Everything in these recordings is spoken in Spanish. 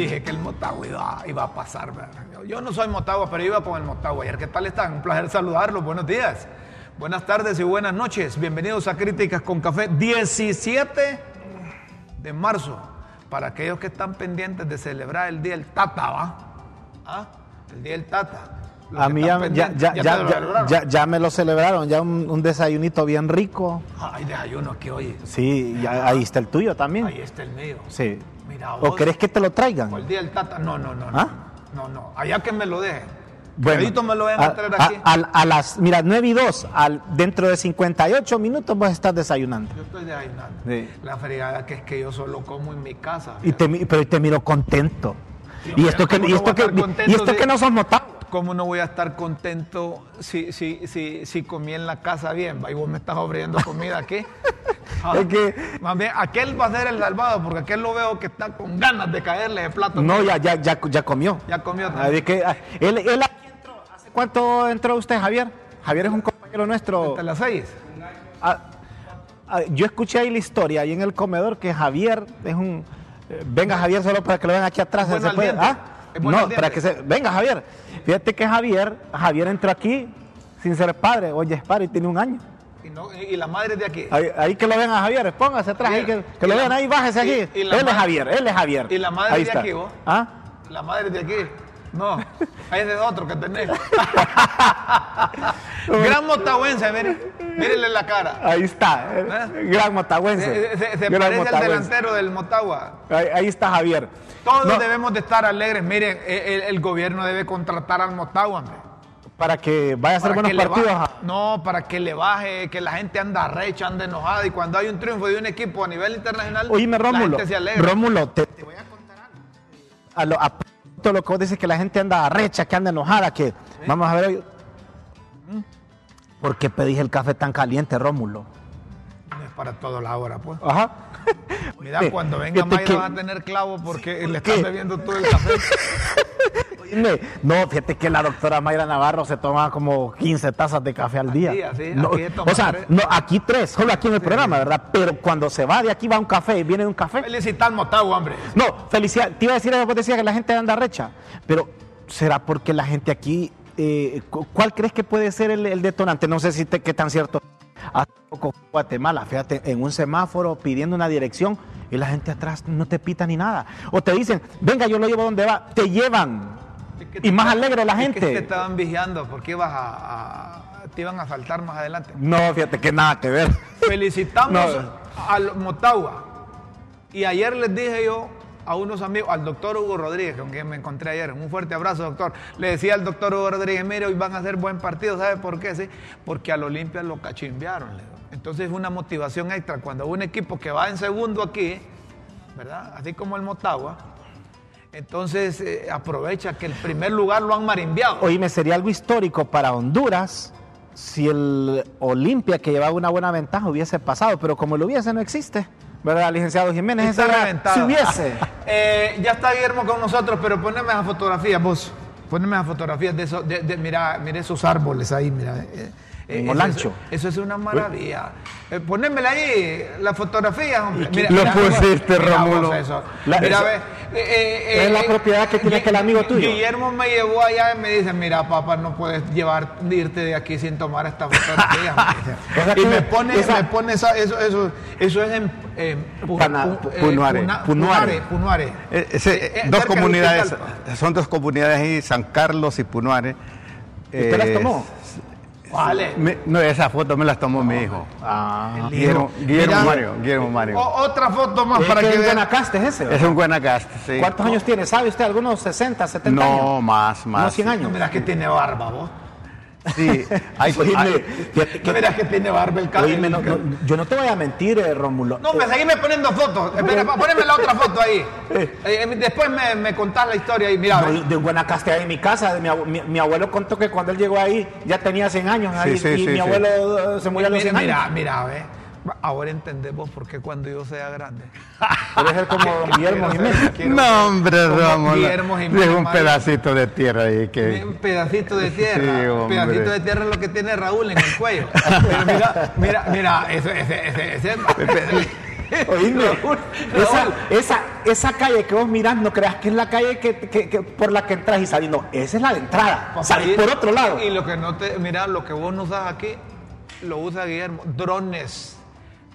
Dije que el Motagua iba, a pasar. ¿verdad? Yo, no soy Motagua, pero iba con el Motagua. Ayer, ¿qué tal están? Un placer saludarlos. Buenos días. Buenas tardes y buenas noches. Bienvenidos a Críticas con Café 17 de marzo. Para aquellos que están pendientes de celebrar el Día del Tata. ¿Ah? El Día del Tata. A que mí ya, ya, ya, ya, ya- celebraron? ya- ya me lo celebraron, ya un, un desayunito bien rico. Ay, desayuno aquí, oye. Sí, ya- ahí está el tuyo también. Ahí está el mío. Sí. Mira, ¿O vos. querés que te lo ¿O el traigan? Día del Tata? No, no, no. ¿Ah? No, no. Allá que me lo dejen. Bueno, me lo van a traer a, aquí. a- a las, mira, 9 y 2, al, dentro de 58 minutos vas a estar desayunando. Yo estoy desayunando. Sí. La fregada que es que yo solo como en mi casa. Y te, pero te miro contento. Y esto que, ¿cómo y esto a que, estar contento y esto que no sos notado. ¿Cómo no voy a estar contento si, si, si, si comí en la casa bien? va, Y vos me estás ofreciendo comida aquí. Ah, Es que- Más bien, aquel va a ser el salvado, porque aquel lo veo que está con ganas de caerle de plato. No, ya, ya, ya, ya comió. Ya comió también. Ah, que, ah, él, él aquí entró. ¿Hace cuánto entró usted, Javier? Javier es un compañero nuestro. Hasta las seis. Ah, ah, yo escuché ahí la historia ahí en el comedor que Javier es un. eh, venga, Javier, solo para que lo vean aquí atrás. Bueno ¿se puede? ¿Ah? No, para que se. Venga, Javier. Fíjate que Javier, Javier entró aquí sin ser padre. Oye, es padre y tiene un año. Y, no- y- y la madre de aquí. Ahí, ahí que lo vean a Javier, póngase atrás, ahí que, lo la- vean ahí, bájese y- aquí. él es Javier, él es Javier. ¿Y la madre Ahí de está. aquí, vos? ¿Ah? La madre de aquí. No, ese es otro que tenés. Gran motahuense, mire. Mírenle la cara. Ahí está, eh, gran motagüense. Se, se- se gran parece al delantero del Motagua. Ahí, ahí está Javier. Todos No, debemos de estar alegres. Miren, e- el, el gobierno debe contratar al Motagua, hombre. Para que vaya a hacer Para buenos partidos. baje. No, para que le baje, que la gente anda recha, anda enojada. Y cuando hay un triunfo de un equipo a nivel internacional, Oíme, la Rómulo. gente se alegra. Rómulo, te, te voy a contar algo. A lo, a todo lo que vos dices que la gente anda recha, que anda enojada, que vamos a ver. ¿Por qué pedís el café tan caliente, Rómulo? Para toda la hora, pues. Ajá. Mira, Oye, cuando venga fíjate Mayra que- vas a tener clavo porque le bebiendo todo el café. No, fíjate que la doctora Mayra Navarro se toma como 15 tazas de café al día. día, sí, No, o sea, tres. no, aquí tres, solo aquí en el programa, ¿verdad? Pero cuando se va de aquí va un café y viene de un café. Felicita al Motagua, hombre. No, felicidad. Te iba a decir, vos decías que la gente anda recha, pero ¿será porque la gente aquí, eh, cu- cuál crees que puede ser el, el detonante? No sé si te, qué tan cierto. Hace poco Guatemala, fíjate, en un semáforo pidiendo una dirección y la gente atrás no te pita ni nada. O te dicen, venga, yo lo llevo donde va, te llevan. Es que Y más alegre la es que gente. te estaban vigilando porque ibas a, a- te iban a saltar más adelante. No, fíjate que nada que ver. Felicitamos No. al Motagua. Y ayer les dije yo a unos amigos, al doctor Hugo Rodríguez, con quien me encontré ayer, un fuerte abrazo, doctor. Le decía al doctor Hugo Rodríguez, mire, hoy van a hacer buen partido, ¿sabe por qué? Sí, porque al Olimpia lo cachimbearon. Entonces es una motivación extra cuando un equipo que va en segundo aquí, ¿verdad? Así como el Motagua, entonces eh, aprovecha que el primer lugar lo han marimbiado. Oíme, sería algo histórico para Honduras si el Olimpia, que llevaba una buena ventaja, hubiese pasado, pero como lo hubiese, no existe. ¿Verdad, licenciado Jiménez? Está reventado. Si hubiese. Eh, ya está Guillermo con nosotros, pero poneme las fotografías, vos. Poneme las fotografías de esos, de, de- mira, mira esos árboles ahí, mira. eh, En eso- Olancho. Eso, es una maravilla. Eh, ponémela ahí, la fotografía, hombre. Mira, lo mira, pusiste, mira vos Rómulo. eso. La- mira, ve, eh, eh, es la eh, propiedad que tiene aquel amigo tuyo. Guillermo me llevó allá y me dice, mira, papá, no puedes llevar, irte de aquí sin tomar esta fotografía. me dice. O sea y me pone, esa- me pone esa- eso, eso, eso es en, eh, Punuare. Punuare. Eh, Eh, eh, dos comunidades, son dos comunidades ahí, San Carlos y Punuare. ¿Usted las Eh, tomó? Vale. me- no, esa foto me las tomó mi hijo. Ah. Guillermo, Guillermo Mira, Mario, Guillermo Mario. O- otra foto más Es para que que es vean. Guanacaste es ese. es un Guanacaste, sí. ¿Cuántos años tiene? ¿Sabe usted? ¿Algunos 60, 70 años? No, más, Unos más. 100 No, años. mira que tiene barba, vos. Sí, hay, Oíme, hay- que- Mira que tiene barba el no- no, yo no te voy a mentir, eh, Rómulo. No, me seguime poniendo fotos. Espera, pa- poneme la otra foto ahí. Eh, después me, me contás la historia ahí. Mira, No, de Guanacaste ahí en mi casa, de mi, mi- mi abuelo contó que cuando él llegó ahí ya tenía 100 años ahí, Sí, sí, y sí, mi abuelo eh, se murió a los mira, 100 mira, años. mira, ve. Ahora entendemos por qué cuando yo sea grande. Debe ser como don Guillermo Jiménez. no, hombre, Rómulo. Guillermo Jiménez Deja un pedacito de tierra ahí que... Un pedacito de tierra. Sí, un pedacito de tierra es lo que tiene Raúl en el cuello. Pero mira, mira, mira, ese, ese, ese, ese- Oíme, Raúl, esa, Raúl. esa, esa calle que vos mirás, no creas que es la calle que, que- que- por la que entras y salís. No, esa es la de entrada. Salís por otro lado. Y lo que no te, mira, lo que vos no usas aquí, lo usa Guillermo. Drones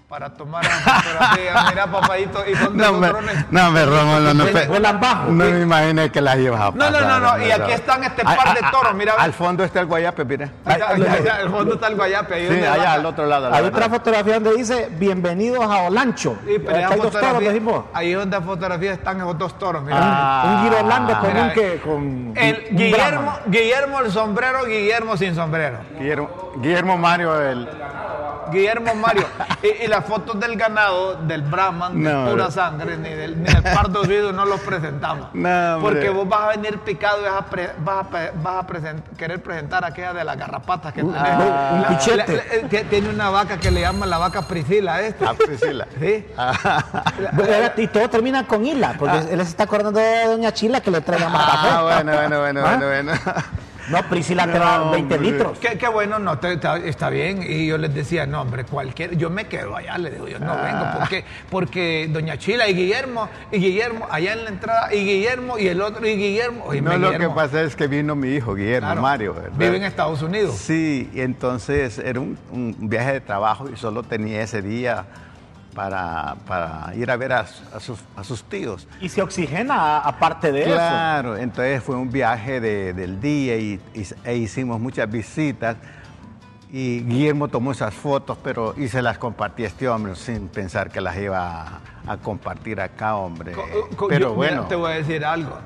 para tomar fotografías. Mira, papadito, y de No me, drones. no me Rómulo, no, bajo. no me imaginé que las ibas a No, no, pasar, no, no, hombre, y aquí están este par de toros, mira. Al fondo está el guayape, mira. Allá, allá, allá, el fondo está el guayape. Ahí Sí, donde allá baja. al otro lado. la Hay verdad. otra fotografía donde dice bienvenidos a Olancho. Sí, pero hay dos toros, fotografía- vos. ahí donde fotografía están esos dos toros, mira. Ah. un girolando con Mira, un que con El un Guillermo. Guillermo el sombrero, Guillermo sin sombrero. Guillermo, Guillermo Mario, el, Guillermo Mario. y, y las fotos del ganado, del Brahman, de No, pura sangre, ni del, ni del pardo no los presentamos. No. Porque vos vas a venir picado y vas a, pre- vas a, pe- vas a present- querer presentar aquella de las garrapatas que tenés. no, un La- pichete. la- la- que tiene una vaca que le llaman la vaca Priscila esta. a Priscila. Sí. Y todo termina con Hila, porque él se está acordando de Doña Chila que le traiga más café. Ah, bueno, bueno, bueno, ¿Ah? bueno, bueno. No, Priscila te No, 20 hombre. litros. Qué, qué bueno, no, te- está, está bien. Y yo les decía, no, hombre, cualquier. Yo me quedo allá, le digo, yo no vengo. Porque, porque Doña Chila y Guillermo, y Guillermo, allá en la entrada, y Guillermo, y el otro, y Guillermo. Oye, No, lo que pasa es que vino mi hijo, Guillermo claro, Mario, ¿verdad? Vive en Estados Unidos. Sí, y entonces era un, un viaje de trabajo y solo tenía ese día para, para ir a ver a, a sus, a sus tíos. Y se oxigena a- aparte de eso. Claro, entonces fue un viaje de- del día y, y- e hicimos muchas visitas. Y Guillermo tomó esas fotos, pero y se las compartí a este hombre sin pensar que las iba a, a compartir acá, hombre. Co- co- pero yo- mira, bueno, te voy a decir algo.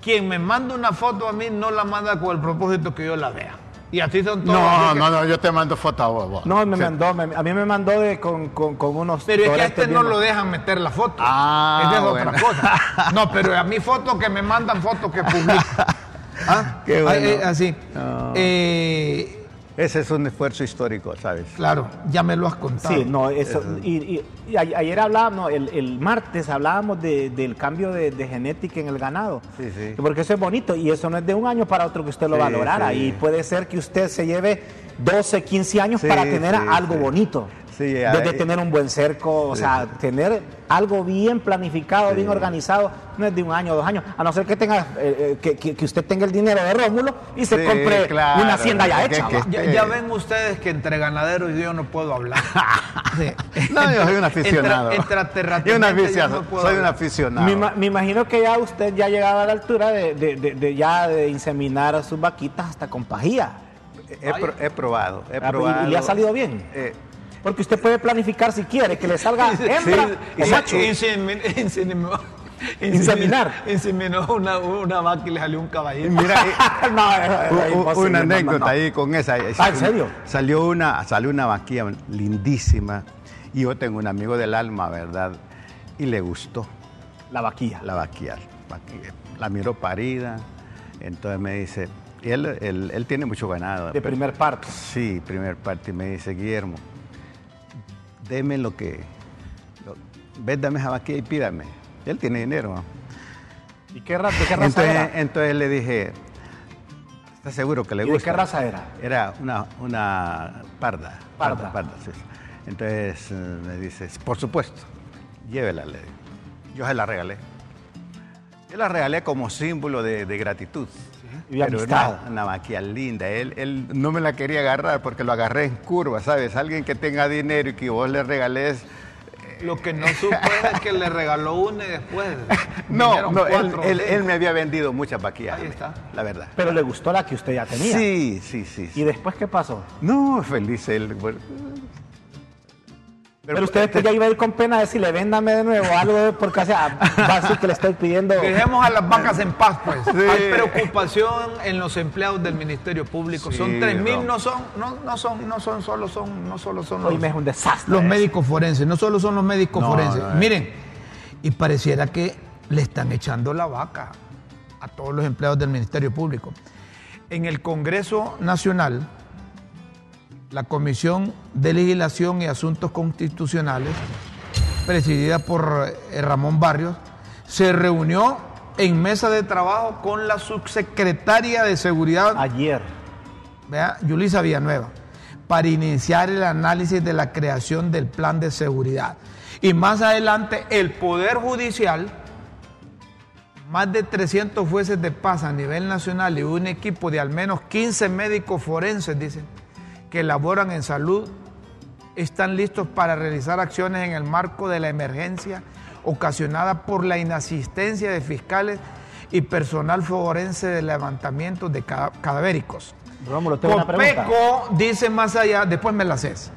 Quien me manda una foto a mí no la manda con el propósito que yo la vea. Y así son todos. no, no, no, yo te mando fotos a vos. vos. No, me Sí. mandó, me- a mí me mandó de, con, con, con unos. Pero es que a este no lo dejan meter la foto. Ah, Esa es bueno. otra cosa. No, pero a mí fotos que me mandan fotos que publico. ¿Ah? Qué bueno. Ay, eh, así. No. Eh, Ese es un esfuerzo histórico, ¿sabes? claro, ya me lo has contado. Sí, no, eso. Y, y- y a- ayer hablábamos, el, el martes hablábamos de- del cambio de, de genética en el ganado. Sí, sí. Porque eso es bonito y eso no es de un año para otro que usted lo Sí, valorara. sí. Y puede ser que usted se lleve 12, 15 años Sí, para tener sí, algo sí. bonito. Sí, Desde tener un buen cerco, o Sí, sea, tener algo bien planificado, Sí. bien organizado, no es de un año, dos años, a no ser que tenga, eh, eh, que, que- que usted tenga el dinero de Rómulo y se Sí, compre claro, una hacienda ya hecha. Ya, ya ven ustedes que entre ganaderos yo no puedo hablar. Sí. No, yo soy un aficionado. Entra, Yo un entraterratemente aficionado, yo no puedo soy un aficionado. Me, ima- me imagino que ya usted ya ha llegado a la altura de, de- de- de ya de inseminar a sus vaquitas hasta con pajilla. He, pro- he probado, he Ah, ¿y- probado. ¿Y le ha salido bien? Eh, Porque usted puede planificar si quiere que le salga hembra Sí, o macho. Inseminar. Inseminó una, una vaca y le salió un caballito. mira, eh, no, una no, no, anécdota no. ahí con esa. Ah, ¿en serio? Salió una, salió una vaquilla lindísima y yo tengo un amigo del alma, ¿verdad? Y le gustó La vaquilla. la vaquilla. vaquilla. La miró parida, entonces me dice, y él, él, él tiene mucho ganado. De pero- primer parto. Sí, primer parte. Y me dice, Guillermo, deme lo que... Lo, ves, dame esa vaquilla y pídame. Él tiene dinero. ¿Y qué, ra- de qué raza Entonces, era? entonces le dije, ¿estás seguro que le ¿Y gusta? qué raza era? Era una, una parda. Parda. Parda, sí. Entonces eh, me dice, por supuesto, llévela. le digo. Yo se la regalé. Yo la regalé como símbolo de, de gratitud. Y de Pero amistad. Una, una linda. Él, él no me la quería agarrar porque lo agarré en curva, ¿sabes? Alguien que tenga dinero y que vos le regales... Lo que no supe es que le regaló una y después. No, no, él, me había vendido muchas vaquillas. Ahí está. La verdad. Pero le gustó la que usted ya tenía. Sí, sí, sí. sí. ¿Y después qué pasó? No, feliz él. bueno. Pero, usted después ya iba a ir con pena a decirle, véndame de nuevo algo, porque o sea, que le estoy pidiendo... Dejemos a las vacas en paz, pues. Sí. Hay preocupación en los empleados del Ministerio Público. Sí, son 3.000, no. no son, no, no son, no son solo son, no solo son los, Hoy me es un desastre. los médicos forenses, no solo son los médicos No, forenses. no, eh. Miren, y pareciera que le están echando la vaca a todos los empleados del Ministerio Público. En el Congreso Nacional, la Comisión de Legislación y Asuntos Constitucionales, presidida por eh, Ramón Barrios, se reunió en mesa de trabajo con la subsecretaria de Seguridad Ayer. ¿vea? Yulisa Villanueva, para iniciar el análisis de la creación del plan de seguridad. Y más adelante, el Poder Judicial, más de 300 jueces de paz a nivel nacional y un equipo de al menos 15 médicos forenses, dicen, que laboran en salud, están listos para realizar acciones en el marco de la emergencia ocasionada por la inasistencia de fiscales y personal forense de levantamiento de cadavéricos. Rómulo, tengo una pregunta. dice más allá, después me la haces.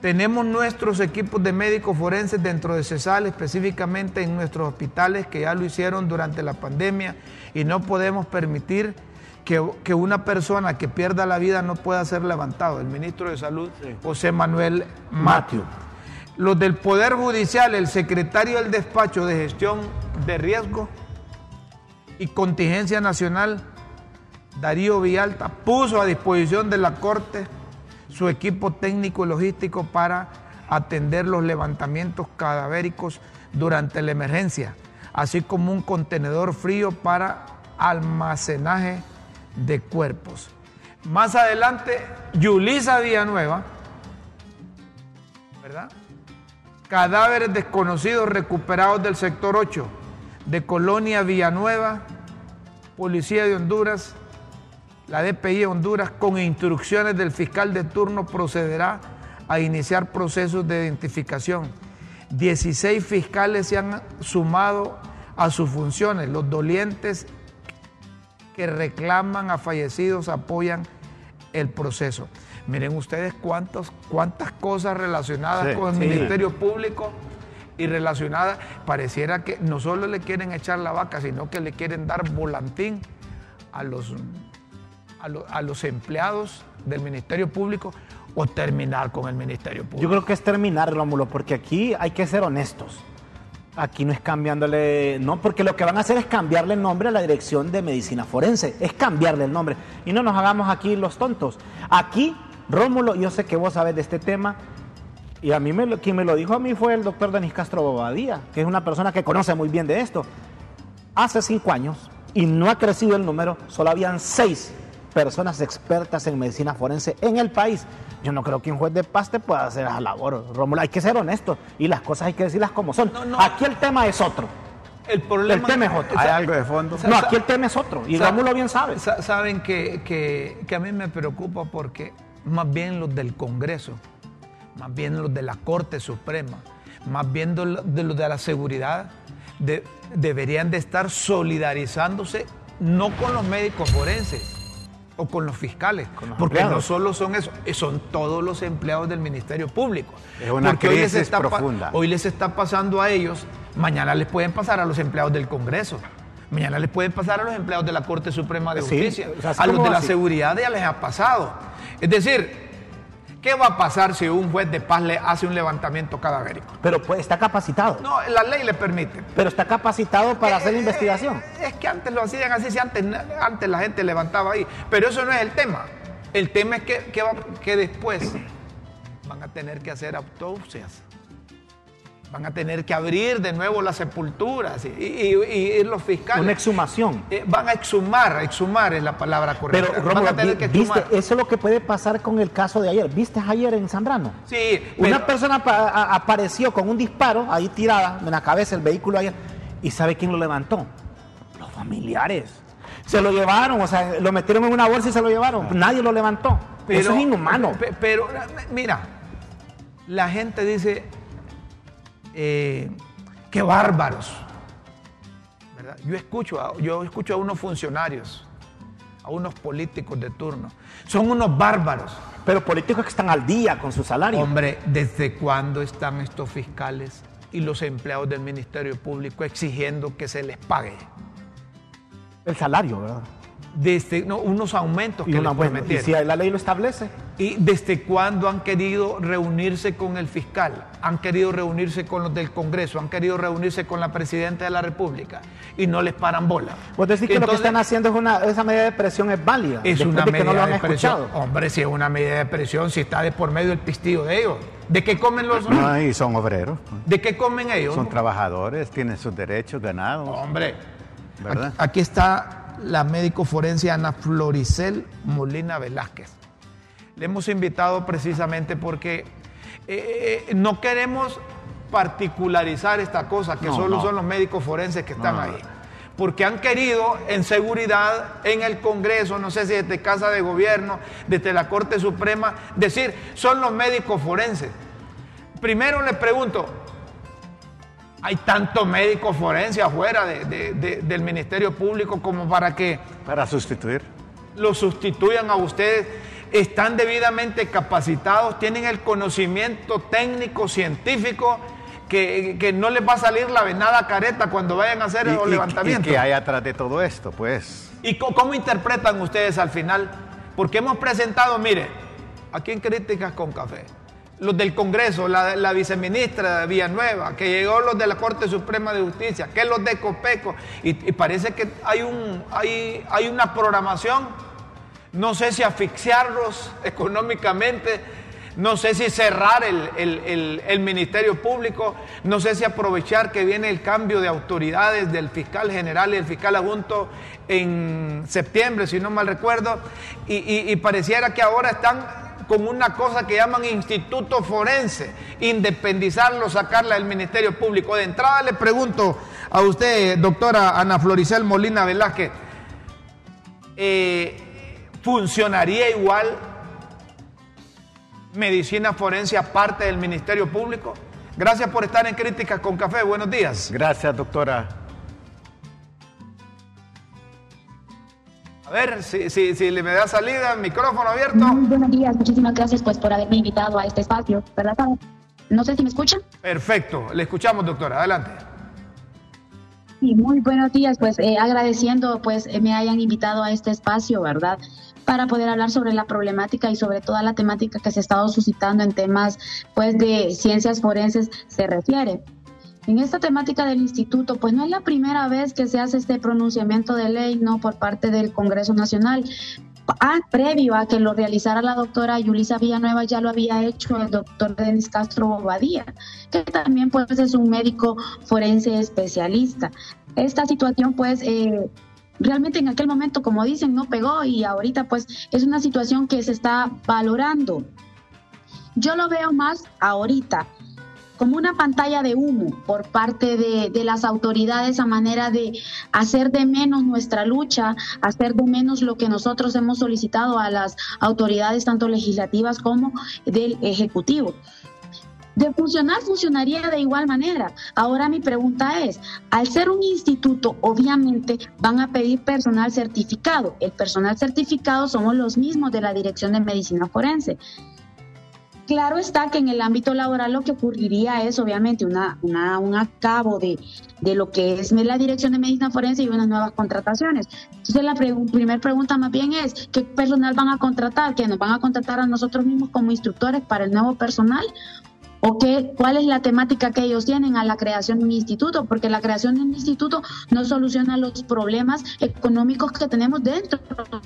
Tenemos nuestros equipos de médicos forenses dentro de CESAL, específicamente en nuestros hospitales que ya lo hicieron durante la pandemia y no podemos permitir que, una persona que pierda la vida no pueda ser levantado. El ministro de Salud, José Manuel Matthew. Los del Poder Judicial, el secretario del despacho de gestión de riesgo y contingencia nacional, Darío Villalta, puso a disposición de la Corte su equipo técnico y logístico para atender los levantamientos cadavéricos durante la emergencia, así como un contenedor frío para almacenaje de cuerpos. Más adelante, Yulisa Villanueva, ¿verdad? Cadáveres desconocidos recuperados del sector 8 de Colonia Villanueva, Policía de Honduras, la DPI de Honduras, con instrucciones del fiscal de turno, procederá a iniciar procesos de identificación. 16 fiscales se han sumado a sus funciones. Los dolientes que reclaman a fallecidos apoyan el proceso. Miren ustedes cuántas cosas relacionadas con el Ministerio Público y relacionadas, pareciera que no solo le quieren echar la vaca, sino que le quieren dar volantín a los, a, los empleados del Ministerio Público o terminar con el Ministerio Público. Yo creo que es terminar, Rómulo, porque aquí hay que ser honestos. Aquí no es cambiándole, no, porque lo que van a hacer es cambiarle el nombre a la dirección de medicina forense, es cambiarle el nombre. Y no nos hagamos aquí los tontos. Aquí, Rómulo, yo sé que vos sabes de este tema, y a mí me, quien me lo dijo a mí fue el doctor Denis Castro Bobadía, que es una persona que conoce muy bien de esto. Hace cinco años, y no ha crecido el número, solo habían seis personas expertas en medicina forense en el país. Yo no creo que un juez de paz te pueda hacer esa labor, Rómulo. Hay que ser honesto y las cosas hay que decirlas como son. Aquí el tema es otro. El, problema, el tema es otro. ¿Hay algo de fondo? No, aquí el tema es otro. Y Rómulo bien sabe. Saben que, que, a mí me preocupa porque más bien los del Congreso, más bien los de la Corte Suprema, más bien de los de la seguridad, deberían de estar solidarizándose no con los médicos forenses, o con los fiscales, porque no solo son eso, son todos los empleados del Ministerio Público. Es una porque crisis hoy les está profunda. Hoy les está pasando a ellos, mañana les pueden pasar a los empleados del Congreso. Mañana les pueden pasar a los empleados de la Corte Suprema de Justicia, a los de la seguridad ya les ha pasado. Es decir, ¿Qué va a pasar si un juez de paz le hace un levantamiento cadavérico? Pero pues, está capacitado. No, la ley le permite. Pero está capacitado para hacer la eh, investigación. Es que antes lo hacían así, si antes, antes la gente levantaba ahí. Pero eso no es el tema. El tema es que, que después van a tener que hacer autopsias van a tener que abrir de nuevo las sepulturas y, los fiscales. Una exhumación. Eh, van a exhumar, exhumar es la palabra correcta. Pero, Romulo, ¿viste? Eso es lo que puede pasar con el caso de ayer. ¿Viste ayer en Zambrano? Sí. Una persona apareció con un disparo ahí tirada en la cabeza el vehículo ayer. ¿Y sabe quién lo levantó? Los familiares. Se lo llevaron, o sea, lo metieron en una bolsa y se lo llevaron. Nadie lo levantó. Eso es inhumano. pero mira, la gente dice, eh, qué bárbaros. Yo, escucho a, yo escucho a unos funcionarios, a unos políticos de turno. Son unos bárbaros. Pero políticos que están al día con su salario. Hombre, ¿desde cuándo están estos fiscales y los empleados del Ministerio Público exigiendo que se les pague? El salario, ¿verdad? desde unos aumentos que les prometieron. ¿Y si la ley lo establece? ¿Y desde cuándo han querido reunirse con el fiscal? Han querido reunirse con los del Congreso, han querido reunirse con la Presidenta de la República y no les paran bola. Vos decís que lo que están haciendo es una, esa medida de presión es válida. Es una medida de presión. Hombre, si es una medida de presión, si está de por medio el pistillo de ellos. ¿De qué comen los No, y son obreros. ¿De qué comen ellos? Son trabajadores, tienen sus derechos ganados. Hombre, ¿verdad? aquí está la médico forense Ana Floricel Molina Velázquez. Le hemos invitado precisamente porque eh, eh, no queremos particularizar esta cosa, que solo son los médicos forenses que están ahí. Porque han querido en seguridad en el Congreso, no sé si desde Casa de Gobierno, desde la Corte Suprema, decir, son los médicos forenses. Primero les pregunto, hay tantos médicos forenses afuera del Ministerio Público como para que... Para sustituir. Lo sustituyan a ustedes. Están debidamente capacitados, tienen el conocimiento técnico, científico, que, no les va a salir la venada careta cuando vayan a hacer los levantamientos. ¿Y qué hay atrás de todo esto, pues? ¿Y cómo, interpretan ustedes al final? Porque hemos presentado, mire, aquí en Críticas con Café, los del Congreso, la, viceministra Villanueva, que llegó los de la Corte Suprema de Justicia, que los de Copeco, y, parece que hay, un, hay, hay una programación, no sé si asfixiarlos económicamente, no sé si cerrar el, Ministerio Público, no sé si aprovechar que viene el cambio de autoridades del fiscal general y el fiscal adjunto en septiembre, si no mal recuerdo, y, pareciera que ahora están con una cosa que llaman instituto forense, independizarlo, sacarla del Ministerio Público. De entrada le pregunto a usted, doctora Ana Floricel Molina Velázquez, eh, ¿funcionaría igual medicina forense aparte del Ministerio Público. Gracias por estar en Críticas con Café. Buenos días. Gracias, doctora. A ver, si, si, si le me da salida, micrófono abierto. buenos días, muchísimas gracias pues por haberme invitado a este espacio, ¿verdad? No sé si me escuchan. Perfecto, le escuchamos, doctora. Adelante. Sí, muy buenos días, pues eh, agradeciendo pues me hayan invitado a este espacio, ¿verdad? Para poder hablar sobre la problemática y sobre toda la temática que se ha estado suscitando en temas pues de ciencias forenses se refiere. En esta temática del instituto, pues no es la primera vez que se hace este pronunciamiento de ley, no por parte del Congreso Nacional. Ah, previo a que lo realizara la doctora Yulisa Villanueva, ya lo había hecho el doctor Denis Castro Bobadía, que también pues es un médico forense especialista. Esta situación pues eh, realmente en aquel momento, como dicen, no pegó y ahorita pues es una situación que se está valorando. Yo lo veo más ahorita como una pantalla de humo por parte de, las autoridades a manera de hacer de menos nuestra lucha, hacer de menos lo que nosotros hemos solicitado a las autoridades tanto legislativas como del Ejecutivo. De funcionar, funcionaría de igual manera. Ahora mi pregunta es, al ser un instituto, obviamente van a pedir personal certificado. El personal certificado somos los mismos de la Dirección de Medicina Forense. Claro está que en el ámbito laboral lo que ocurriría es obviamente una, un acabo de, lo que es la Dirección de Medicina Forense y unas nuevas contrataciones. Entonces la primera pregunta más bien es, ¿qué personal van a contratar? ¿Que nos van a contratar a nosotros mismos como instructores para el nuevo personal? O qué, cuál es la temática que ellos tienen a la creación de un instituto, porque la creación de un instituto no soluciona los problemas económicos que tenemos dentro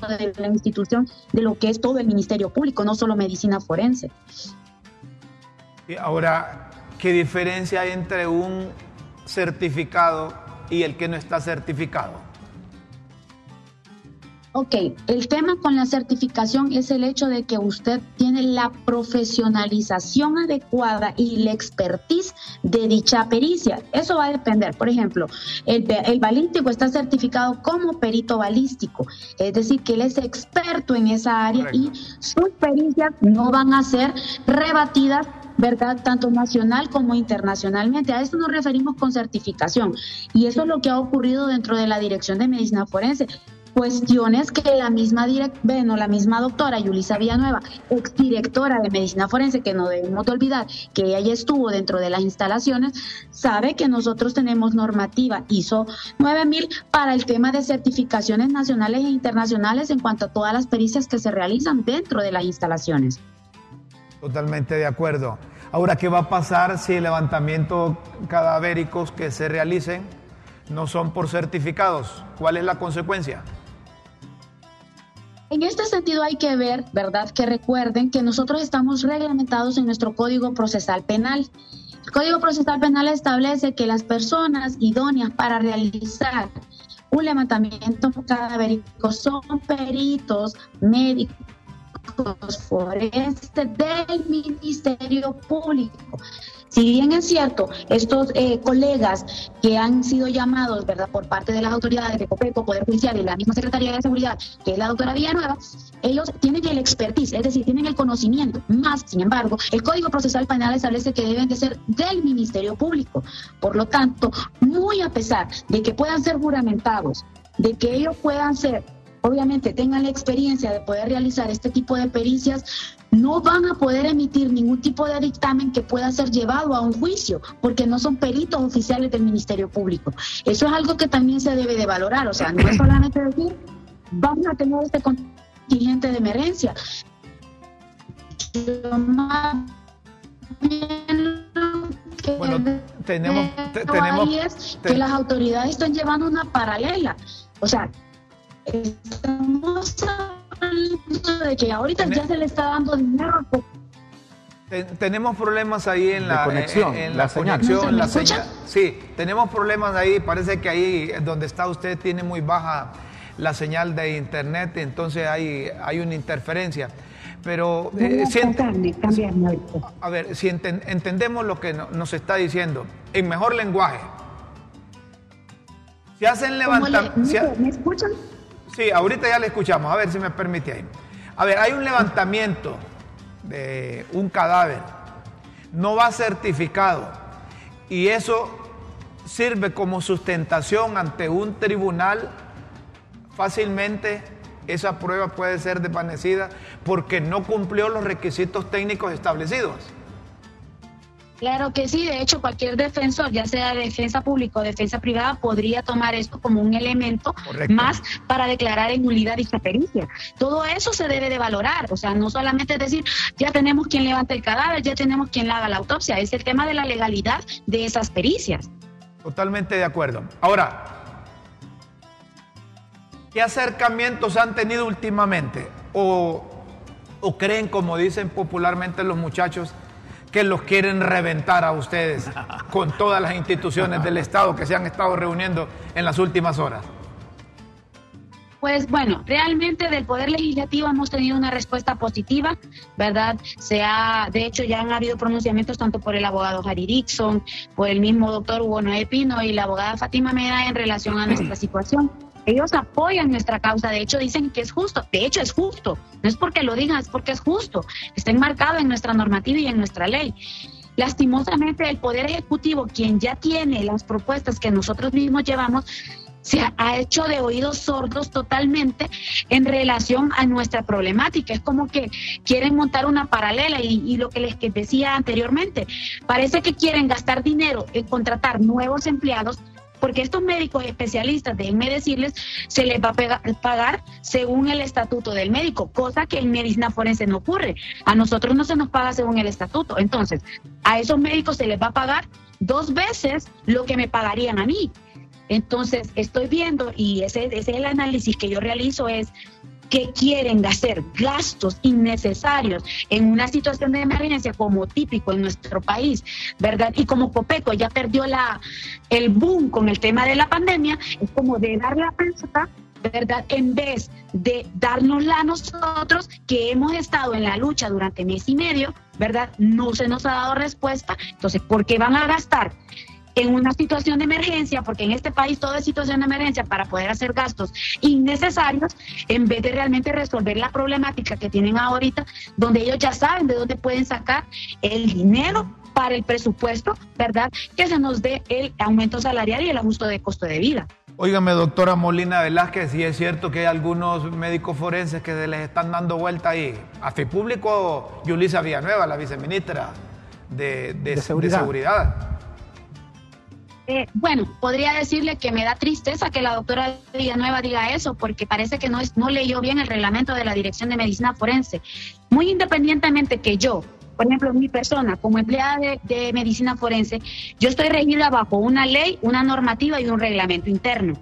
de la institución de lo que es todo el Ministerio Público, no solo medicina forense. Ahora, ¿qué diferencia hay entre un certificado y el que no está certificado? Ok, el tema con la certificación es el hecho de que usted tiene la profesionalización adecuada y la expertise de dicha pericia. Eso va a depender. Por ejemplo, el, balístico está certificado como perito balístico, es decir, que él es experto en esa área y sus pericias no van a ser rebatidas ¿verdad? Tanto nacional como internacionalmente. A eso nos referimos con certificación. Y eso es lo que ha ocurrido dentro de la Dirección de Medicina Forense cuestiones que la misma direct, bueno, la misma doctora Yulisa Villanueva, exdirectora de medicina forense, que no debemos de olvidar que ella ya estuvo dentro de las instalaciones, sabe que nosotros tenemos normativa ISO 9000 para el tema de certificaciones nacionales e internacionales en cuanto a todas las pericias que se realizan dentro de las instalaciones. Totalmente de acuerdo. Ahora, ¿qué va a pasar si el levantamiento cadavéricos que se realicen no son por certificados? ¿Cuál es la consecuencia? En este sentido hay que ver, ¿verdad? Que recuerden que nosotros estamos reglamentados en nuestro Código Procesal Penal. El Código Procesal Penal establece que las personas idóneas para realizar un levantamiento cadavérico son peritos médicos forenses del Ministerio Público. Si bien es cierto, estos eh, colegas que han sido llamados, ¿verdad?, por parte de las autoridades de COPECO, Poder Judicial y la misma Secretaría de Seguridad, que es la doctora Villanueva, ellos tienen el expertise, es decir, tienen el conocimiento. Más, sin embargo, el Código Procesal Penal establece que deben de ser del Ministerio Público. Por lo tanto, muy a pesar de que puedan ser juramentados, de que ellos puedan ser obviamente tengan la experiencia de poder realizar este tipo de pericias, no van a poder emitir ningún tipo de dictamen que pueda ser llevado a un juicio, porque no son peritos oficiales del Ministerio Público. Eso es algo que también se debe de valorar, o sea, no es solamente decir, vamos a tener este contingente de emergencia. bueno, tenemos, tenemos es que las autoridades están llevando una paralela. O sea, estamos hablando de que ahorita ya se le está dando dinero. tenemos problemas ahí en la conexión, en, la, conexión, la señal. Sí, tenemos problemas ahí. Parece que ahí donde está usted tiene muy baja la señal de internet, entonces hay, hay una interferencia. Pero eh, si a ver, si entendemos lo que nos está diciendo en mejor lenguaje, si hacen levantamiento. ¿Me escuchan? Sí, ahorita ya le escuchamos, a ver si me permite ahí. A ver, hay un levantamiento de un cadáver, no va certificado y eso sirve como sustentación ante un tribunal, fácilmente esa prueba puede ser desvanecida porque no cumplió los requisitos técnicos establecidos. Claro que sí, de hecho cualquier defensor, ya sea defensa pública o defensa privada, podría tomar esto como un elemento más para declarar en nulidad esta pericia. Todo eso se debe de valorar, o sea, no solamente decir, ya tenemos quien levante el cadáver, ya tenemos quien le haga la autopsia, es el tema de la legalidad de esas pericias. Totalmente de acuerdo. Ahora, ¿qué acercamientos han tenido últimamente? ¿O, o creen, como dicen popularmente los muchachos, que los quieren reventar a ustedes con todas las instituciones del Estado que se han estado reuniendo en las últimas horas? Pues bueno, realmente del Poder Legislativo hemos tenido una respuesta positiva, ¿verdad? Se ha, de hecho, ya han habido pronunciamientos tanto por el abogado Harry Dixon, por el mismo doctor Hugo Noé Pino y la abogada Fátima Meda en relación a nuestra situación. Ellos apoyan nuestra causa, de hecho dicen que es justo, de hecho es justo, no es porque lo digan, es porque es justo, está enmarcado en nuestra normativa y en nuestra ley. Lastimosamente el Poder Ejecutivo, quien ya tiene las propuestas que nosotros mismos llevamos, se ha hecho de oídos sordos totalmente en relación a nuestra problemática. Es como que quieren montar una paralela y, y, lo que les decía anteriormente, parece que quieren gastar dinero en contratar nuevos empleados porque estos médicos especialistas, déjenme decirles, se les va a pagar según el estatuto del médico, cosa que en medicina forense no ocurre. A nosotros no se nos paga según el estatuto. Entonces, a esos médicos se les va a pagar dos veces lo que me pagarían a mí. Entonces, estoy viendo, y ese, ese es el análisis que yo realizo, es que quieren hacer gastos innecesarios en una situación de emergencia como típico en nuestro país, ¿verdad? Y como Copeco ya perdió la, el boom con el tema de la pandemia, es como de dar la plata ¿verdad? En vez de dárnosla a nosotros, que hemos estado en la lucha durante mes y medio, ¿verdad? No se nos ha dado respuesta. Entonces, ¿por qué van a gastar en una situación de emergencia, porque en este país todo es situación de emergencia para poder hacer gastos innecesarios, en vez de realmente resolver la problemática que tienen ahorita, donde ellos ya saben de dónde pueden sacar el dinero para el presupuesto, ¿verdad? Que se nos dé el aumento salarial y el ajuste de costo de vida. Óigame, doctora Molina Velázquez, si es cierto que hay algunos médicos forenses que se les están dando vuelta ahí. A público, Yulisa Villanueva, la viceministra de, de seguridad. Eh, bueno, podría decirle que me da tristeza que la doctora Villanueva diga eso, porque parece que no, es, no leyó bien el reglamento de la Dirección de Medicina Forense. Muy independientemente que yo, por ejemplo, mi persona como empleada de, de medicina forense, yo estoy regida bajo una ley, una normativa y un reglamento interno.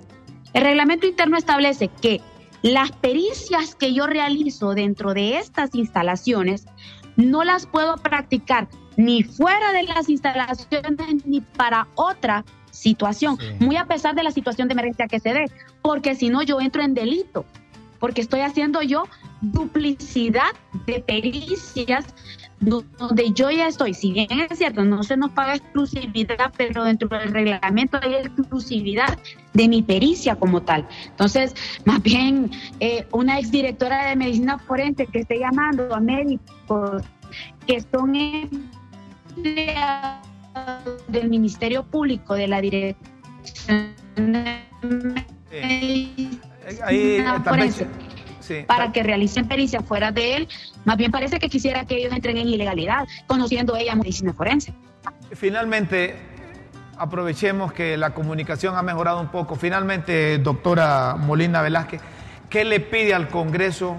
El reglamento interno establece que las pericias que yo realizo dentro de estas instalaciones no las puedo practicar ni fuera de las instalaciones ni para otra situación, muy a pesar de la situación de emergencia que se dé, porque si no yo entro en delito, porque estoy haciendo yo duplicidad de pericias donde yo ya estoy, si bien es cierto, no se nos paga exclusividad, pero dentro del reglamento hay exclusividad de mi pericia como tal. Entonces, más bien, eh, una exdirectora de medicina forense que esté llamando a médicos que son empleados del Ministerio Público, de la Dirección de Medicina Forense, para que realicen pericia fuera de él, más bien parece que quisiera que ellos entren en ilegalidad, conociendo ella medicina forense. Finalmente, aprovechemos que la comunicación ha mejorado un poco. Finalmente, doctora Molina Velázquez, ¿qué le pide al Congreso?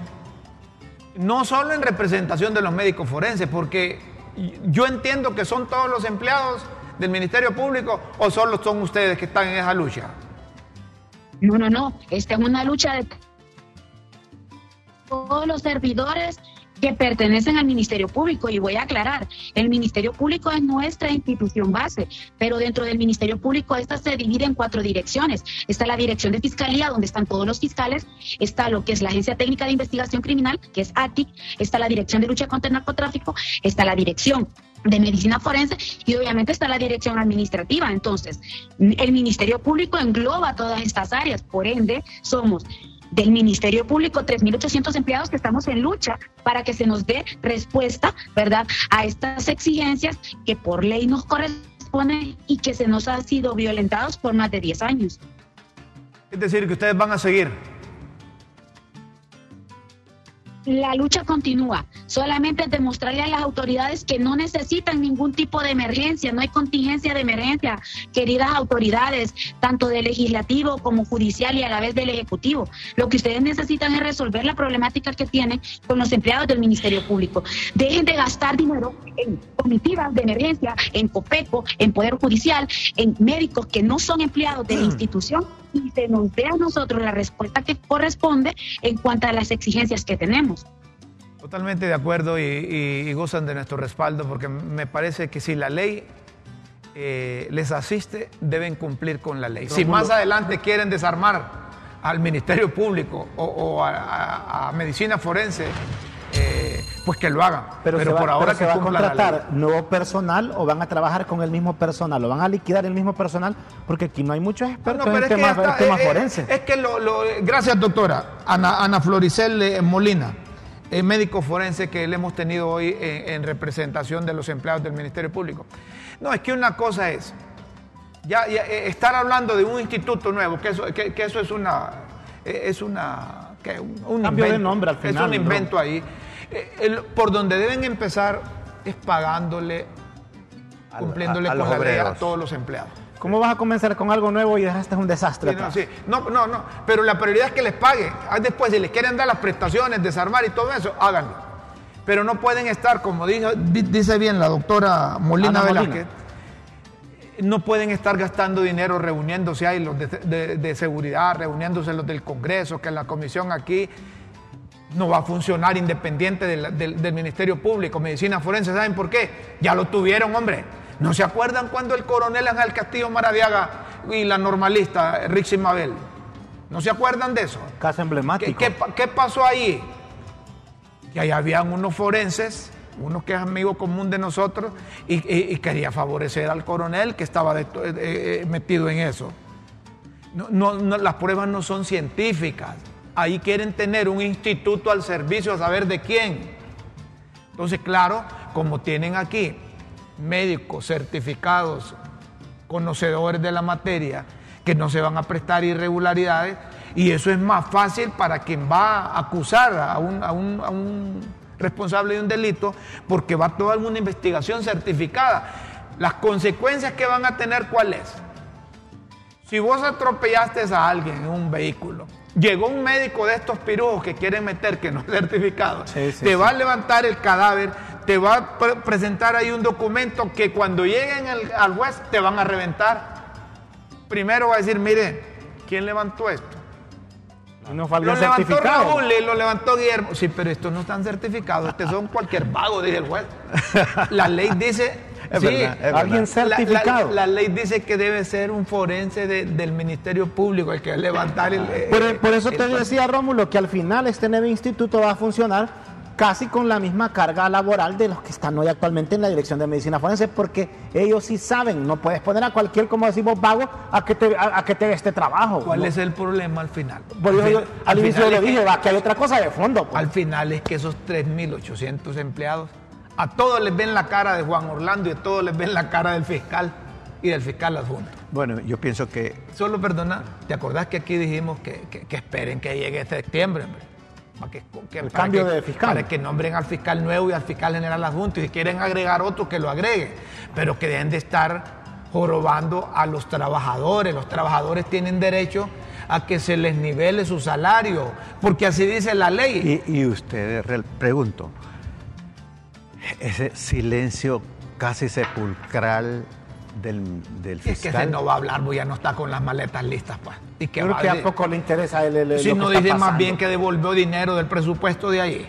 No solo en representación de los médicos forenses, porque yo entiendo que son todos los empleados del Ministerio Público o solo son ustedes que están en esa lucha. No, no, no. Esta es una lucha de todos los servidores que pertenecen al Ministerio Público. Y voy a aclarar, el Ministerio Público es nuestra institución base, pero dentro del Ministerio Público esta se divide en cuatro direcciones. Está la Dirección de Fiscalía, donde están todos los fiscales, está lo que es la Agencia Técnica de Investigación Criminal, que es ATIC, está la Dirección de Lucha contra el Narcotráfico, está la Dirección de medicina forense y obviamente está la dirección administrativa. Entonces, el Ministerio Público engloba todas estas áreas, por ende, somos del Ministerio Público, 3.800 empleados que estamos en lucha para que se nos dé respuesta, ¿verdad?, a estas exigencias que por ley nos corresponden y que se nos han sido violentados por más de 10 años. Es decir, que ustedes van a seguir la lucha continúa. Solamente es demostrarle a las autoridades que no necesitan ningún tipo de emergencia, no hay contingencia de emergencia, queridas autoridades, tanto del legislativo como judicial y a la vez del ejecutivo. Lo que ustedes necesitan es resolver la problemática que tienen con los empleados del Ministerio Público. Dejen de gastar dinero en comitivas de emergencia, en COPECO, en Poder Judicial, en médicos que no son empleados de la mm. institución y se nos dé a nosotros la respuesta que corresponde en cuanto a las exigencias que tenemos. Totalmente de acuerdo y, gozan de nuestro respaldo porque me parece que si la ley eh, les asiste, deben cumplir con la ley. si más adelante quieren desarmar al Ministerio Público o, a, Medicina Forense, eh, pues que lo hagan. Pero, por ahora se va a contratar nuevo personal o van a trabajar con el mismo personal o van a liquidar el mismo personal porque aquí no hay muchos expertos en temas, eh, forenses. Es que lo, gracias doctora Ana, Ana Floricel Molina médico forense que le hemos tenido hoy en, representación de los empleados del Ministerio Público. No, es que una cosa es, ya, eh, estar hablando de un instituto nuevo, que eso, que, eso es una, eh, es una, que un, Cambio invento, de nombre al final. Es un invento ahí. Eh, por donde deben empezar es pagándole, cumpliéndole con la ley a todos los empleados. ¿Cómo vas a comenzar con algo nuevo y dejaste un desastre? no, no, no, pero la prioridad es que les pague. Después, si les quieren dar las prestaciones, desarmar y todo eso, háganlo. Pero no pueden estar, como dice bien la doctora Molina Velázquez, no pueden estar gastando dinero reuniéndose ahí los de, seguridad, reuniéndose los del Congreso, que la comisión aquí no va a funcionar independiente del Ministerio Público, Medicina Forense. ¿Saben por qué? Ya lo tuvieron, hombre. ¿No se acuerdan cuando el coronel Ángel Castillo Maradiaga y la normalista Rixi Mabel? ¿No se acuerdan de eso? Caso emblemático. ¿Qué, pasó ahí? Que ahí habían unos forenses, uno que es amigo común de nosotros, y, quería favorecer al coronel que estaba eh, metido en eso. No, las pruebas no son científicas. Ahí quieren tener un instituto al servicio a saber de quién. Entonces, claro, como tienen aquí médicos certificados, conocedores de la materia, que no se van a prestar irregularidades y eso es más fácil para quien va a acusar a un, responsable de un delito porque va toda una investigación certificada. Las consecuencias que van a tener, ¿cuál es? Si vos atropellaste a alguien en un vehículo, llegó un médico de estos pirujos que quieren meter que no es certificado, te va a levantar el cadáver, te va a presentar ahí un documento que cuando lleguen al juez te van a reventar. Primero va a decir, mire, ¿quién levantó esto? No lo levantó Raúl y lo levantó Guillermo. Sí, pero estos no están certificados, estos son cualquier vago, dice el juez. La ley dice sí, alguien certificado. La, ley dice que debe ser un forense del Ministerio Público el que levantar el. Por, por eso te decía, Rómulo, que al final este nuevo instituto va a funcionar casi con la misma carga laboral de los que están hoy actualmente en la Dirección de Medicina Forense, porque ellos sí saben, no puedes poner a cualquier, como decimos, vago a que te, a, que te dé este trabajo. ¿Cuál es el problema al final? al, inicio le dije, que, hay otra cosa de fondo. Pues. Al final es que esos 3.800 empleados, a todos les ven la cara de Juan Orlando y a todos les ven la cara del fiscal y del fiscal adjunto. Bueno, yo pienso que... Solo perdona, ¿te acordás que aquí dijimos que, que esperen que llegue septiembre, hombre? Para que, el cambio de fiscal. Para que nombren al fiscal nuevo y al fiscal general adjunto. Y si quieren agregar otro, que lo agreguen. Pero que deben de estar jorobando a los trabajadores. Los trabajadores tienen derecho a que se les nivele su salario, porque así dice la ley. Y, y ustedes, pregunto, ese silencio casi sepulcral del, del fiscal. Es que no va a hablar, pues ya no está con las maletas listas, pues. ¿Y que Creo que a poco le interesa el, Si no dice más bien que devolvió dinero del presupuesto de ahí.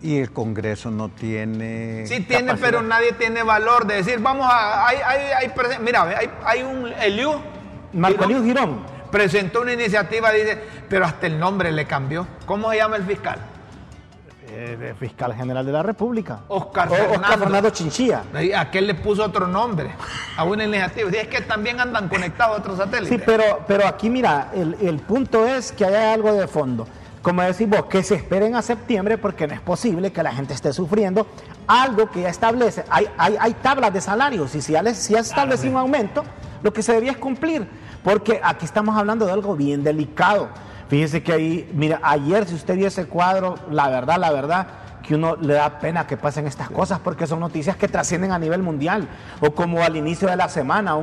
Y el Congreso no tiene. Sí tiene, pero nadie tiene valor de decir, vamos a. Hay, hay, hay mira, hay, hay un Eliú. Marco Eliú Girón. Presentó una iniciativa, dice, pero hasta el nombre le cambió. ¿Cómo se llama el fiscal? Eh, fiscal general de la República. Oscar Fernando. Oscar Fernando Chinchilla. Aquel le puso otro nombre a una iniciativa. es que también andan conectados a otros satélites. Sí, pero, pero aquí mira, el, punto es que haya algo de fondo. Como decís vos, que se esperen a septiembre porque no es posible que la gente esté sufriendo algo que ya establece. Hay, hay, hay tablas de salarios y si ya, les, si ya establece un aumento, lo que se debía es cumplir. Porque aquí estamos hablando de algo bien delicado. Fíjese que ahí, mira, ayer si usted vio ese cuadro, la verdad, la verdad, que uno le da pena que pasen estas cosas porque son noticias que trascienden a nivel mundial. O como al inicio de la semana,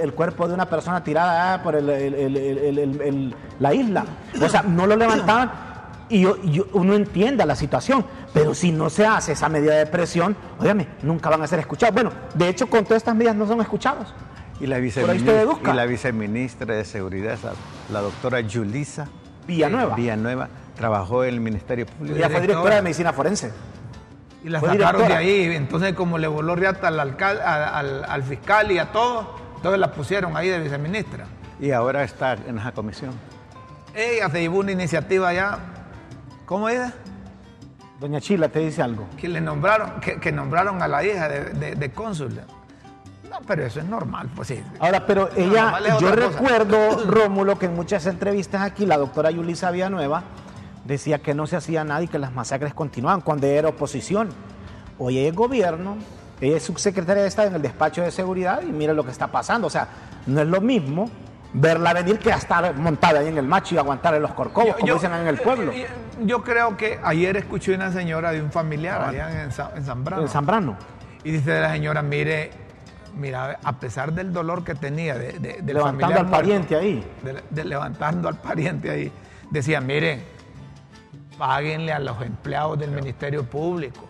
el cuerpo de una persona tirada por la isla. O sea, no lo levantaban y uno entiende la situación, pero si no se hace esa medida de presión, óyame, nunca van a ser escuchados. Bueno, de hecho, con todas estas medidas no son escuchados. Y la viceministra, y la viceministra de Seguridad, la doctora Yulisa Villanueva. Villanueva trabajó en el Ministerio Público. Ella fue directora de Medicina Forense. Y la sacaron de ahí. Entonces, como le voló riata al, alcalde, al, fiscal y a todos, entonces la pusieron ahí de viceministra. Y ahora está en esa comisión. Ella se llevó una iniciativa ya. ¿Cómo es? Doña Chila, ¿te dice algo? Que le nombraron, que, nombraron a la hija de, de cónsul pero eso es normal, pues sí. Ahora, pero ella, yo recuerdo, Rómulo, que en muchas entrevistas aquí la doctora Yulisa Villanueva decía que no se hacía nada y que las masacres continuaban cuando ella era oposición. Hoy ella es gobierno, ella es subsecretaria de Estado en el despacho de seguridad y mire lo que está pasando. O sea, no es lo mismo verla venir que estar montada ahí en el macho y aguantarle los corcovos, como dicen en el pueblo. Yo, creo que ayer escuché una señora de un familiar ah. allá en, Zambrano. En Zambrano. Y dice la señora, mire, mira, a pesar del dolor que tenía de, levantando al pariente ahí, de, levantando al pariente ahí, decía, mire, páguenle a los empleados del Ministerio Público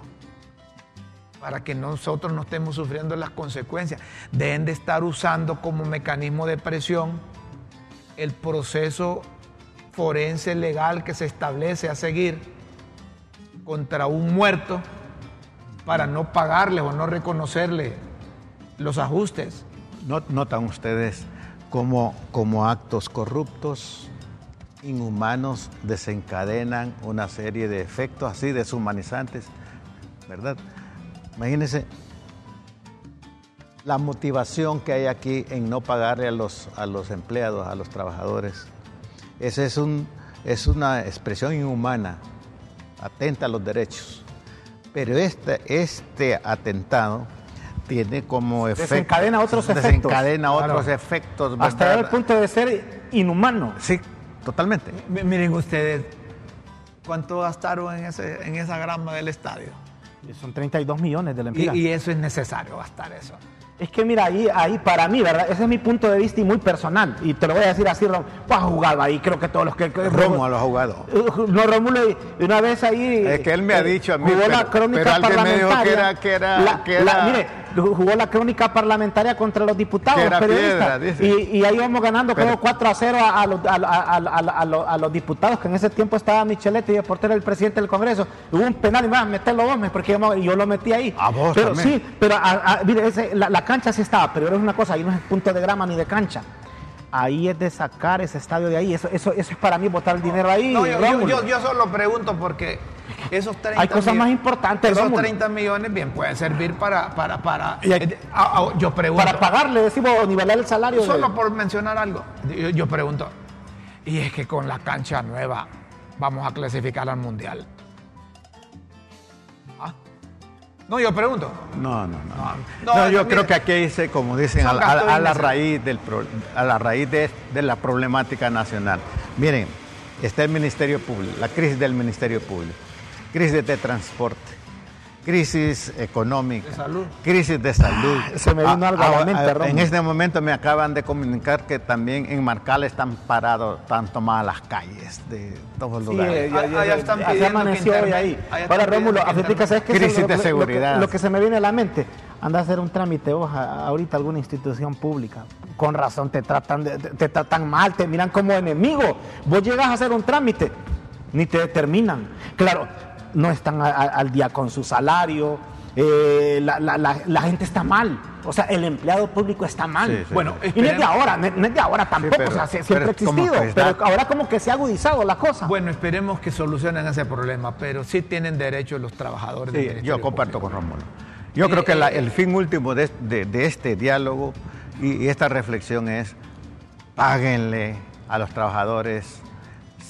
para que nosotros no estemos sufriendo las consecuencias. Deben de estar usando como mecanismo de presión el proceso forense legal que se establece a seguir contra un muerto para no pagarle o no reconocerle los ajustes. ¿Notan ustedes cómo, como actos corruptos, inhumanos, desencadenan una serie de efectos así deshumanizantes? ¿Verdad? Imagínense la motivación que hay aquí en no pagarle a los, a los empleados, a los trabajadores. Esa es, un, es una expresión inhumana, atenta a los derechos. Pero este, este atentado tiene como efecto. Desencadena otros efectos. Desencadena otros efectos. Hasta el punto de ser inhumano. Sí, totalmente. miren ustedes, ¿cuánto gastaron en, ese, en esa grama del estadio? Son 32 millones de lempiras. Y, y eso es necesario gastar eso. Es que mira, ahí, ahí para mí, ¿verdad? Ese es mi punto de vista y muy personal. Y te lo voy a decir así, Rom. Pues ha jugado ahí, creo que todos los que... Romulo ha jugado. No, Rómulo, una vez ahí... Es que él me ha eh, dicho a mí, jugó pero, la crónica pero alguien me dijo que era... Que era, que era... mire, jugó la crónica parlamentaria contra los diputados, los periodistas. y, ahí vamos ganando, creo, 4 a 0 a, los, a, los, diputados, que en ese tiempo estaba Micheletti y el portero el presidente del Congreso. Hubo un penal y más, meterlo vos, porque yo, lo metí ahí. A vos pero sí, pero mire, la, cancha sí estaba, pero es una cosa, ahí no es punto de grama ni de cancha ahí es de sacar ese estadio de ahí. Eso, eso, eso es para mí botar el dinero ahí. No, yo, yo, yo, solo pregunto porque esos 30 Hay cosas más importantes, Esos Rómulo. 30 millones bien pueden servir para, para, para. Y hay- eh, yo pregunto. Para pagarle, decimos, o nivelar el salario. de- Solo por mencionar algo. Yo, yo pregunto. Y es que con la cancha nueva vamos a clasificar al mundial. ¿Ah? No, yo pregunto. No, no, no. No, No, no, yo mire. creo que aquí dice, como dicen, a, la- a- gastos a la innecesarios. raíz, del pro- a la raíz de, de la problemática nacional. Miren, está el Ministerio Público, la crisis del Ministerio Público, crisis de transporte, crisis económica, De salud. crisis de salud. se me vino algo a la mente, en Rómulo. este momento me acaban de comunicar que también en Marcal están parados, están tomadas las calles de todos Sí, lugares. eh, ya, Ah, ya- ah, ya ya- están ya pidiendo se amaneció que hoy ahí. ah, Ahora, Rómulo, ¿sabes qué? Crisis Lo de lo que- seguridad. Lo que, se me viene a la mente, anda a hacer un trámite vos a- ahorita alguna institución pública. Con razón te tratan, de- te, te tratan mal, te miran como enemigo. Vos llegas a hacer un trámite, ni te determinan. Claro, no están a- a- al día con su salario, eh, la, la- la- la gente está mal. O sea, el empleado público está mal. Sí, sí, Bueno, sí. Y no es de ahora, no no es de ahora tampoco, pero- o sea, pero siempre ha existido, pero ahora como que se ha agudizado la cosa. Bueno, esperemos que solucionen ese problema, pero sí tienen derecho los trabajadores del yo comparto Público. con Rómulo. Yo Eh, creo que la- eh, el fin último de, de- de este diálogo y, y esta reflexión es páguenle a los trabajadores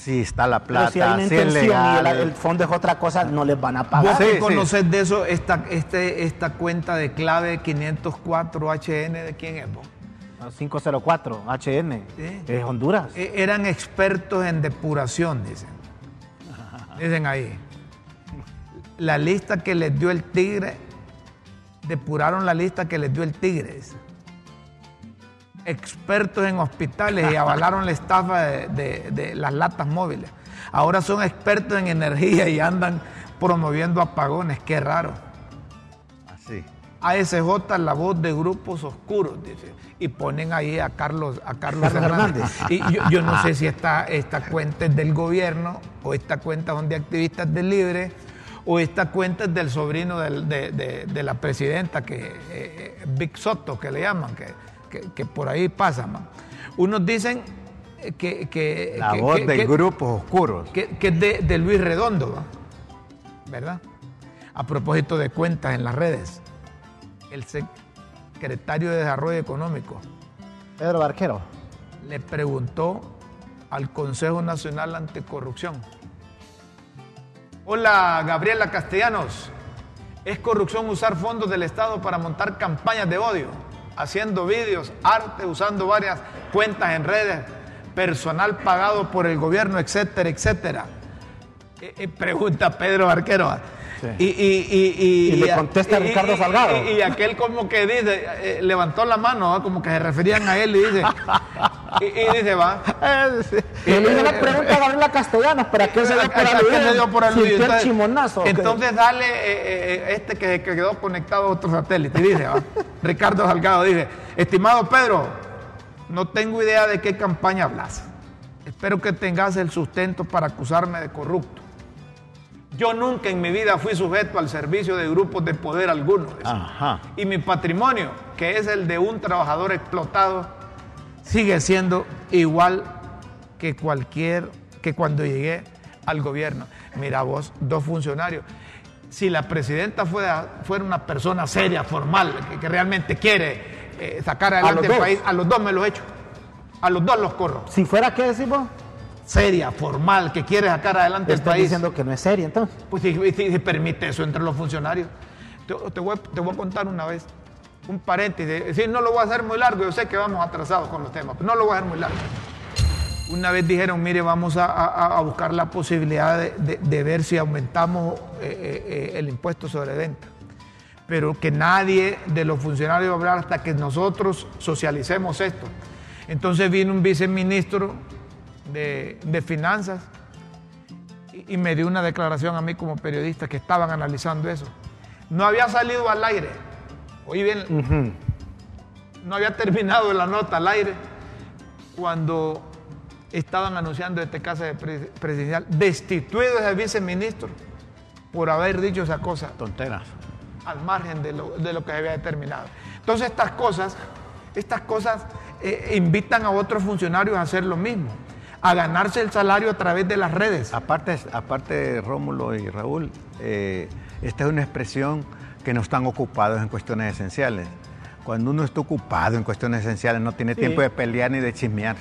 si está la Pero plata, si hay una si es intención y legal. el, el fondo es otra cosa, no les van a Vos pagar. Sí, que sí. conocés de eso, esta, este, esta cuenta de clave 504 HN, ¿de quién es vos? 504, HN, Sí. es Honduras. Eh, Eran expertos en depuración, dicen. Dicen ahí. La lista que les dio el tigre, depuraron la lista que les dio el tigre. dice. Expertos en hospitales y avalaron la estafa de, de- de las latas móviles. Ahora son expertos en energía y andan promoviendo apagones. Qué raro. Así. ASJ, la voz de grupos oscuros, dice. Y ponen ahí a Carlos, a Carlos, Hernández. Y yo, yo no sé si esta, esta cuenta es del gobierno, o esta cuenta son de activistas del Libre, o esta cuenta es del sobrino del- de, de- de la presidenta, que eh, Big Soto, que le llaman, que, que- que por ahí pasa. man. Unos dicen que... que- La que- voz que- de que- grupos oscuros. que, que es de, de Luis Redondo. ¿verdad? A propósito de cuentas en las redes, el secretario de Desarrollo Económico Pedro Barquero. le preguntó al Consejo Nacional Anticorrupción. Hola, Gabriela Castellanos. ¿Es corrupción usar fondos del Estado para montar campañas de odio? Haciendo vídeos, arte, usando varias cuentas en redes, personal pagado por el gobierno, etcétera, etcétera. Eh, eh, pregunta Pedro Arquero. Sí. Y, y- y- y- Y le contesta Ricardo Salgado. Y, aquel como que dice, eh, levantó la mano, ¿va? como que se referían a él y dice, y, dice, va. Y le hice la pregunta a Gabriela Castellanos, ¿para qué se dio por el Entonces- chimonazo. Entonces dale eh, eh, este que, que quedó conectado a otro satélite. Y dice, ¿va? Ricardo Salgado dice, estimado Pedro, no tengo idea de qué campaña hablas. Espero que tengas el sustento para acusarme de corrupto. Yo nunca en mi vida fui sujeto al servicio de grupos de poder alguno. Ajá. Y mi patrimonio, que es el de un trabajador explotado, sigue siendo igual que cualquier, que cuando llegué al gobierno. Mira vos, dos funcionarios. Si la presidenta fuera, fuera una persona seria, formal, que, que realmente quiere eh, sacar adelante el país, a los dos me los echo. A los dos los corro. Si fuera, ¿qué decimos? Seria, formal, que quiere sacar adelante el Estás país. diciendo que no es serio, entonces. Pues si, si- si permite eso entre los funcionarios. Te, te voy, a- te voy a contar una vez, un paréntesis. Sí, no lo voy a hacer muy largo, yo sé que vamos atrasados con los temas, pero no lo voy a hacer muy largo. Una vez dijeron, mire, vamos a, a- a buscar la posibilidad de, de- de ver si aumentamos eh, eh, eh, el impuesto sobre venta. Pero que nadie de los funcionarios va a hablar hasta que nosotros socialicemos esto. Entonces vino un viceministro de, de Finanzas y, y me dio una declaración a mí como periodista que estaban analizando eso. No había salido al aire. Oí bien, no había terminado la nota al aire cuando estaban anunciando este caso de pre- presidencial, destituido ese viceministro por haber dicho esa cosa Tonteras. al margen de lo, de lo que se había determinado. Entonces estas cosas, estas cosas eh, invitan a otros funcionarios a hacer lo mismo. A ganarse el salario a través de las redes. Aparte, aparte Rómulo y Raúl, eh, esta es una expresión que no están ocupados en cuestiones esenciales. Cuando uno está ocupado en cuestiones esenciales no tiene tiempo de pelear ni de chismear.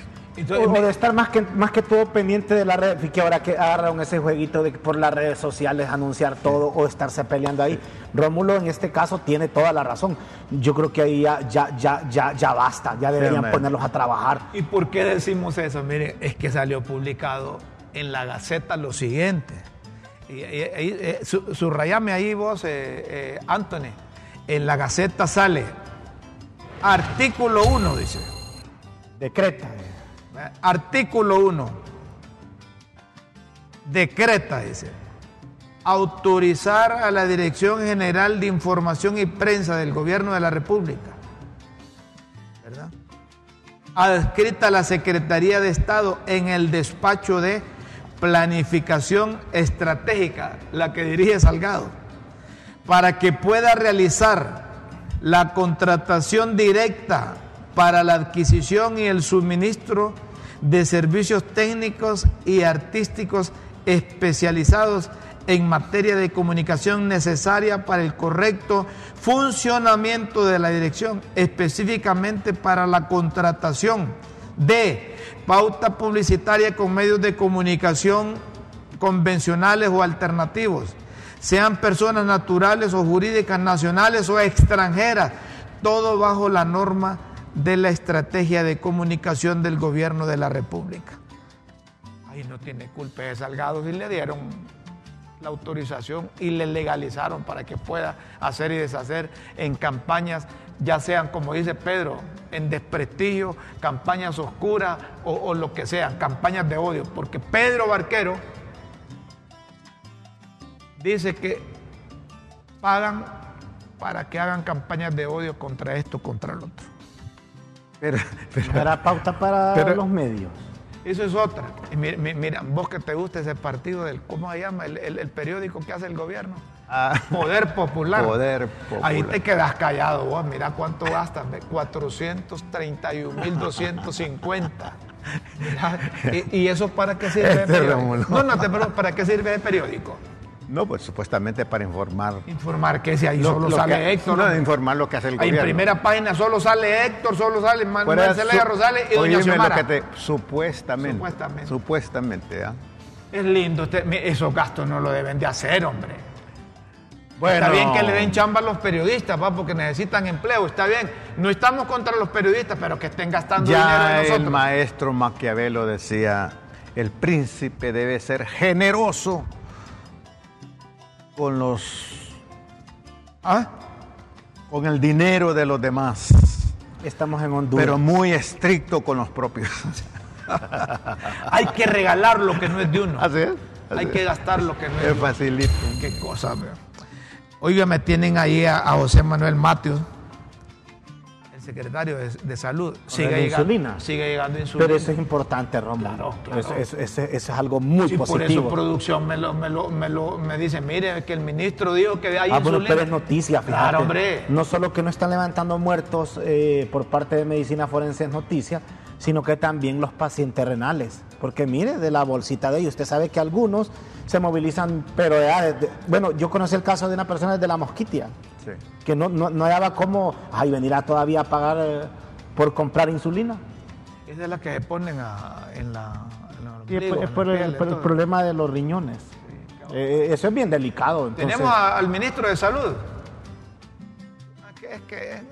O, de estar más que, más que todo pendiente de la red, que ahora que agarraron ese jueguito de por las redes sociales anunciar todo o estarse peleando ahí. Rómulo en este caso tiene toda la razón. Yo creo que ahí ya, ya, ya, ya, ya basta, ya deberían ponerlos a trabajar. ¿Y por qué decimos eso? Mire, es que salió publicado en la Gaceta lo siguiente. Y, eh, subrayame ahí vos, eh, eh, Anthony. En la Gaceta sale artículo 1, dice. Decreta. Artículo 1. Decreta, dice autorizar a la Dirección General de Información y Prensa del Gobierno de la República, ¿verdad? Adscrita a la Secretaría de Estado en el despacho de planificación estratégica, la que dirige Salgado, para que pueda realizar la contratación directa para la adquisición y el suministro de servicios técnicos y artísticos especializados en materia de comunicación necesaria para el correcto funcionamiento de la dirección, específicamente para la contratación de pauta publicitaria con medios de comunicación convencionales o alternativos, sean personas naturales o jurídicas nacionales o extranjeras, todo bajo la norma de la estrategia de comunicación del gobierno de la República. Ahí no tiene culpa de Salgado y le dieron la autorización y le legalizaron para que pueda hacer y deshacer en campañas, ya sean, como dice Pedro, en desprestigio, campañas oscuras o, lo que sean, campañas de odio. Porque Pedro Barquero dice que pagan para que hagan campañas de odio contra esto, contra el otro. Pero, pero pauta para los medios. Eso es otra. mira, vos que te gusta ese partido del, ¿cómo se llama? El, periódico que hace el gobierno. Ah. Poder Popular. Poder Popular. Ahí te quedas callado vos, mira cuánto gastas, 431.250. ¿Y, ¿Y eso para qué sirve? Este no, no, te, pero ¿para qué sirve el periódico? No, pues supuestamente para informar. Informar que si ahí solo sale Héctor. No, informar lo que hace el gobierno. En primera página solo sale Héctor, solo sale Manuel Zelaya Rosales y Doña Xiomara. supuestamente. Supuestamente. Supuestamente, ¿ah? Es lindo, esos gastos no lo deben de hacer, hombre. Bueno. Está bien que le den chamba a los periodistas, ¿va? porque necesitan empleo, está bien. No estamos contra los periodistas, pero que estén gastando dinero en nosotros. El maestro Maquiavelo decía, el príncipe debe ser generoso con los... ¿ah? Con el dinero de los demás. Estamos en Honduras. Pero muy estricto con los propios. Hay que regalar lo que no es de uno. Así es. Hay que gastar lo que no es, es facilito. Qué cosa, Oiga, me tienen ahí a, a José Manuel Matios secretario de, Salud. Sigue llegando, insulina. Sigue llegando insulina. Pero eso es importante, Romulo. Claro, Eso, es algo muy positivo. Por eso producción me, lo, me, lo, me, lo, me dice, mire, que el ministro dijo que hay ah, insulina. pero es noticia, fíjate. Claro, hombre. No solo que no están levantando muertos eh, por parte de medicina forense es noticia, sino que también los pacientes renales. Porque mire, de la bolsita de ellos, usted sabe que algunos se movilizan, pero bueno, yo conocí el caso de una persona de la Mosquitia, que no, no, no hallaba cómo, ay, venirá todavía a pagar eh, por comprar insulina. Es de la que se ponen en la... es por, el, problema de los riñones. Eh, eh, eso es bien delicado. Tenemos al ministro de Salud. Ah, es que,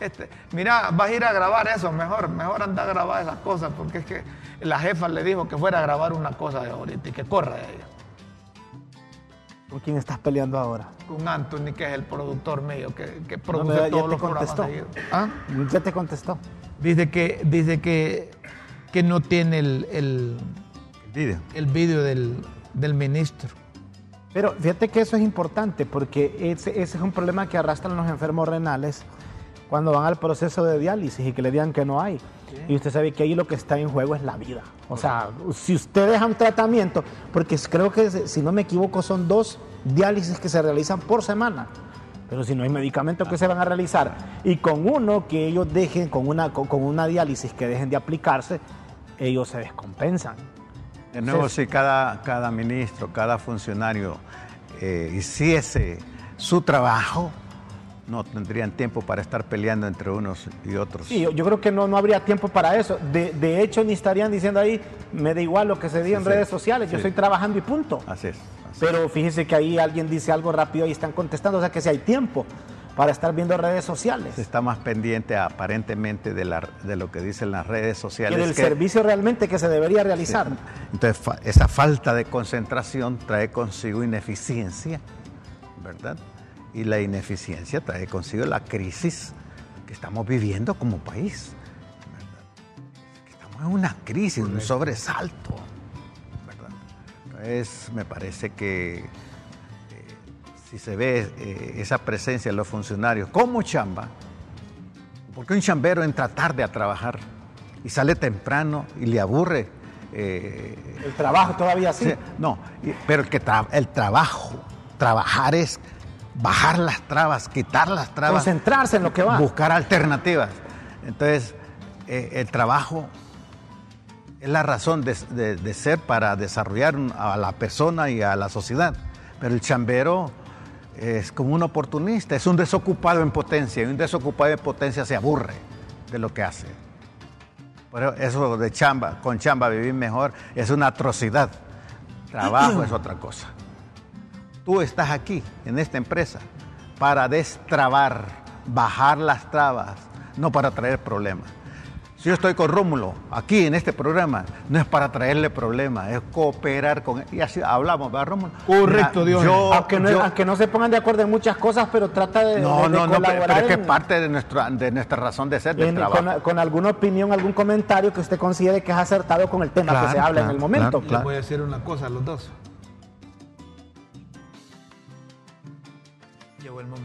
este, mira, vas a ir a grabar eso, mejor, mejor anda a grabar esas cosas, porque es que la jefa le dijo que fuera a grabar una cosa de ahorita y que corra de ella. ¿Con quién estás peleando ahora? Con Anthony, que es el productor mío, que, produce todos los contestó. ¿Ah? Ya te contestó. Dice que, dice que, que no tiene el, el, video, el video del, del, ministro. Pero fíjate que eso es importante porque ese, ese es un problema que arrastran los enfermos renales cuando van al proceso de diálisis y que le digan que no hay. Y usted sabe que ahí lo que está en juego es la vida. O sea, si usted deja un tratamiento, porque creo que si no me equivoco son dos diálisis que se realizan por semana. Pero si no hay medicamentos que se van a realizar y con uno que ellos dejen, con una, con una diálisis que dejen de aplicarse, ellos se descompensan. De nuevo, si cada, cada ministro, cada funcionario eh, hiciese su trabajo, no tendrían tiempo para estar peleando entre unos y otros. Sí, yo, yo creo que no, no habría tiempo para eso. De, de hecho, ni estarían diciendo ahí, me da igual lo que se diga en Sí, redes sí, sociales, yo estoy trabajando y punto. Así es. así Pero fíjese que ahí alguien dice algo rápido y están contestando, o sea que si hay tiempo para estar viendo redes sociales. Se está más pendiente aparentemente de, la, de lo que dicen las redes sociales. del que- servicio realmente que se debería realizar. Entonces, fa- esa falta de concentración trae consigo ineficiencia, ¿verdad? Y la ineficiencia trae consigo la crisis que estamos viviendo como país. Estamos en una crisis, un sobresalto, ¿verdad? Entonces, me parece que eh, si se ve eh, esa presencia de los funcionarios como chamba, porque un chambero entra tarde a trabajar y sale temprano y le aburre. eh, El trabajo todavía sí. No, pero el, que tra- el trabajo, trabajar es bajar las trabas, quitar las trabas, Concentrarse en lo que va. buscar alternativas. Entonces, eh, el trabajo es la razón de, de- de ser para desarrollar a la persona y a la sociedad. Pero el chambero es como un oportunista, es un desocupado en potencia, y un desocupado en potencia se aburre de lo que hace. Pero eso de chamba, con chamba vivir mejor, es una atrocidad. Trabajo es otra cosa. Tú estás aquí, en esta empresa, para destrabar, bajar las trabas, no para traer problemas. Si yo estoy con Rómulo aquí en este programa, no es para traerle problemas, es cooperar con él. Y así hablamos, ¿verdad, Rómulo? Correcto, Dios. yo- aunque, no, yo- aunque no se pongan de acuerdo en muchas cosas, pero trata de, no, de- de no, no, pero, es que es parte de nuestra, de nuestra razón de ser, del en- trabajo. con, con alguna opinión, algún comentario que usted considere que es acertado con el tema que se habla en el momento. claro, Les voy a decir una cosa a los dos.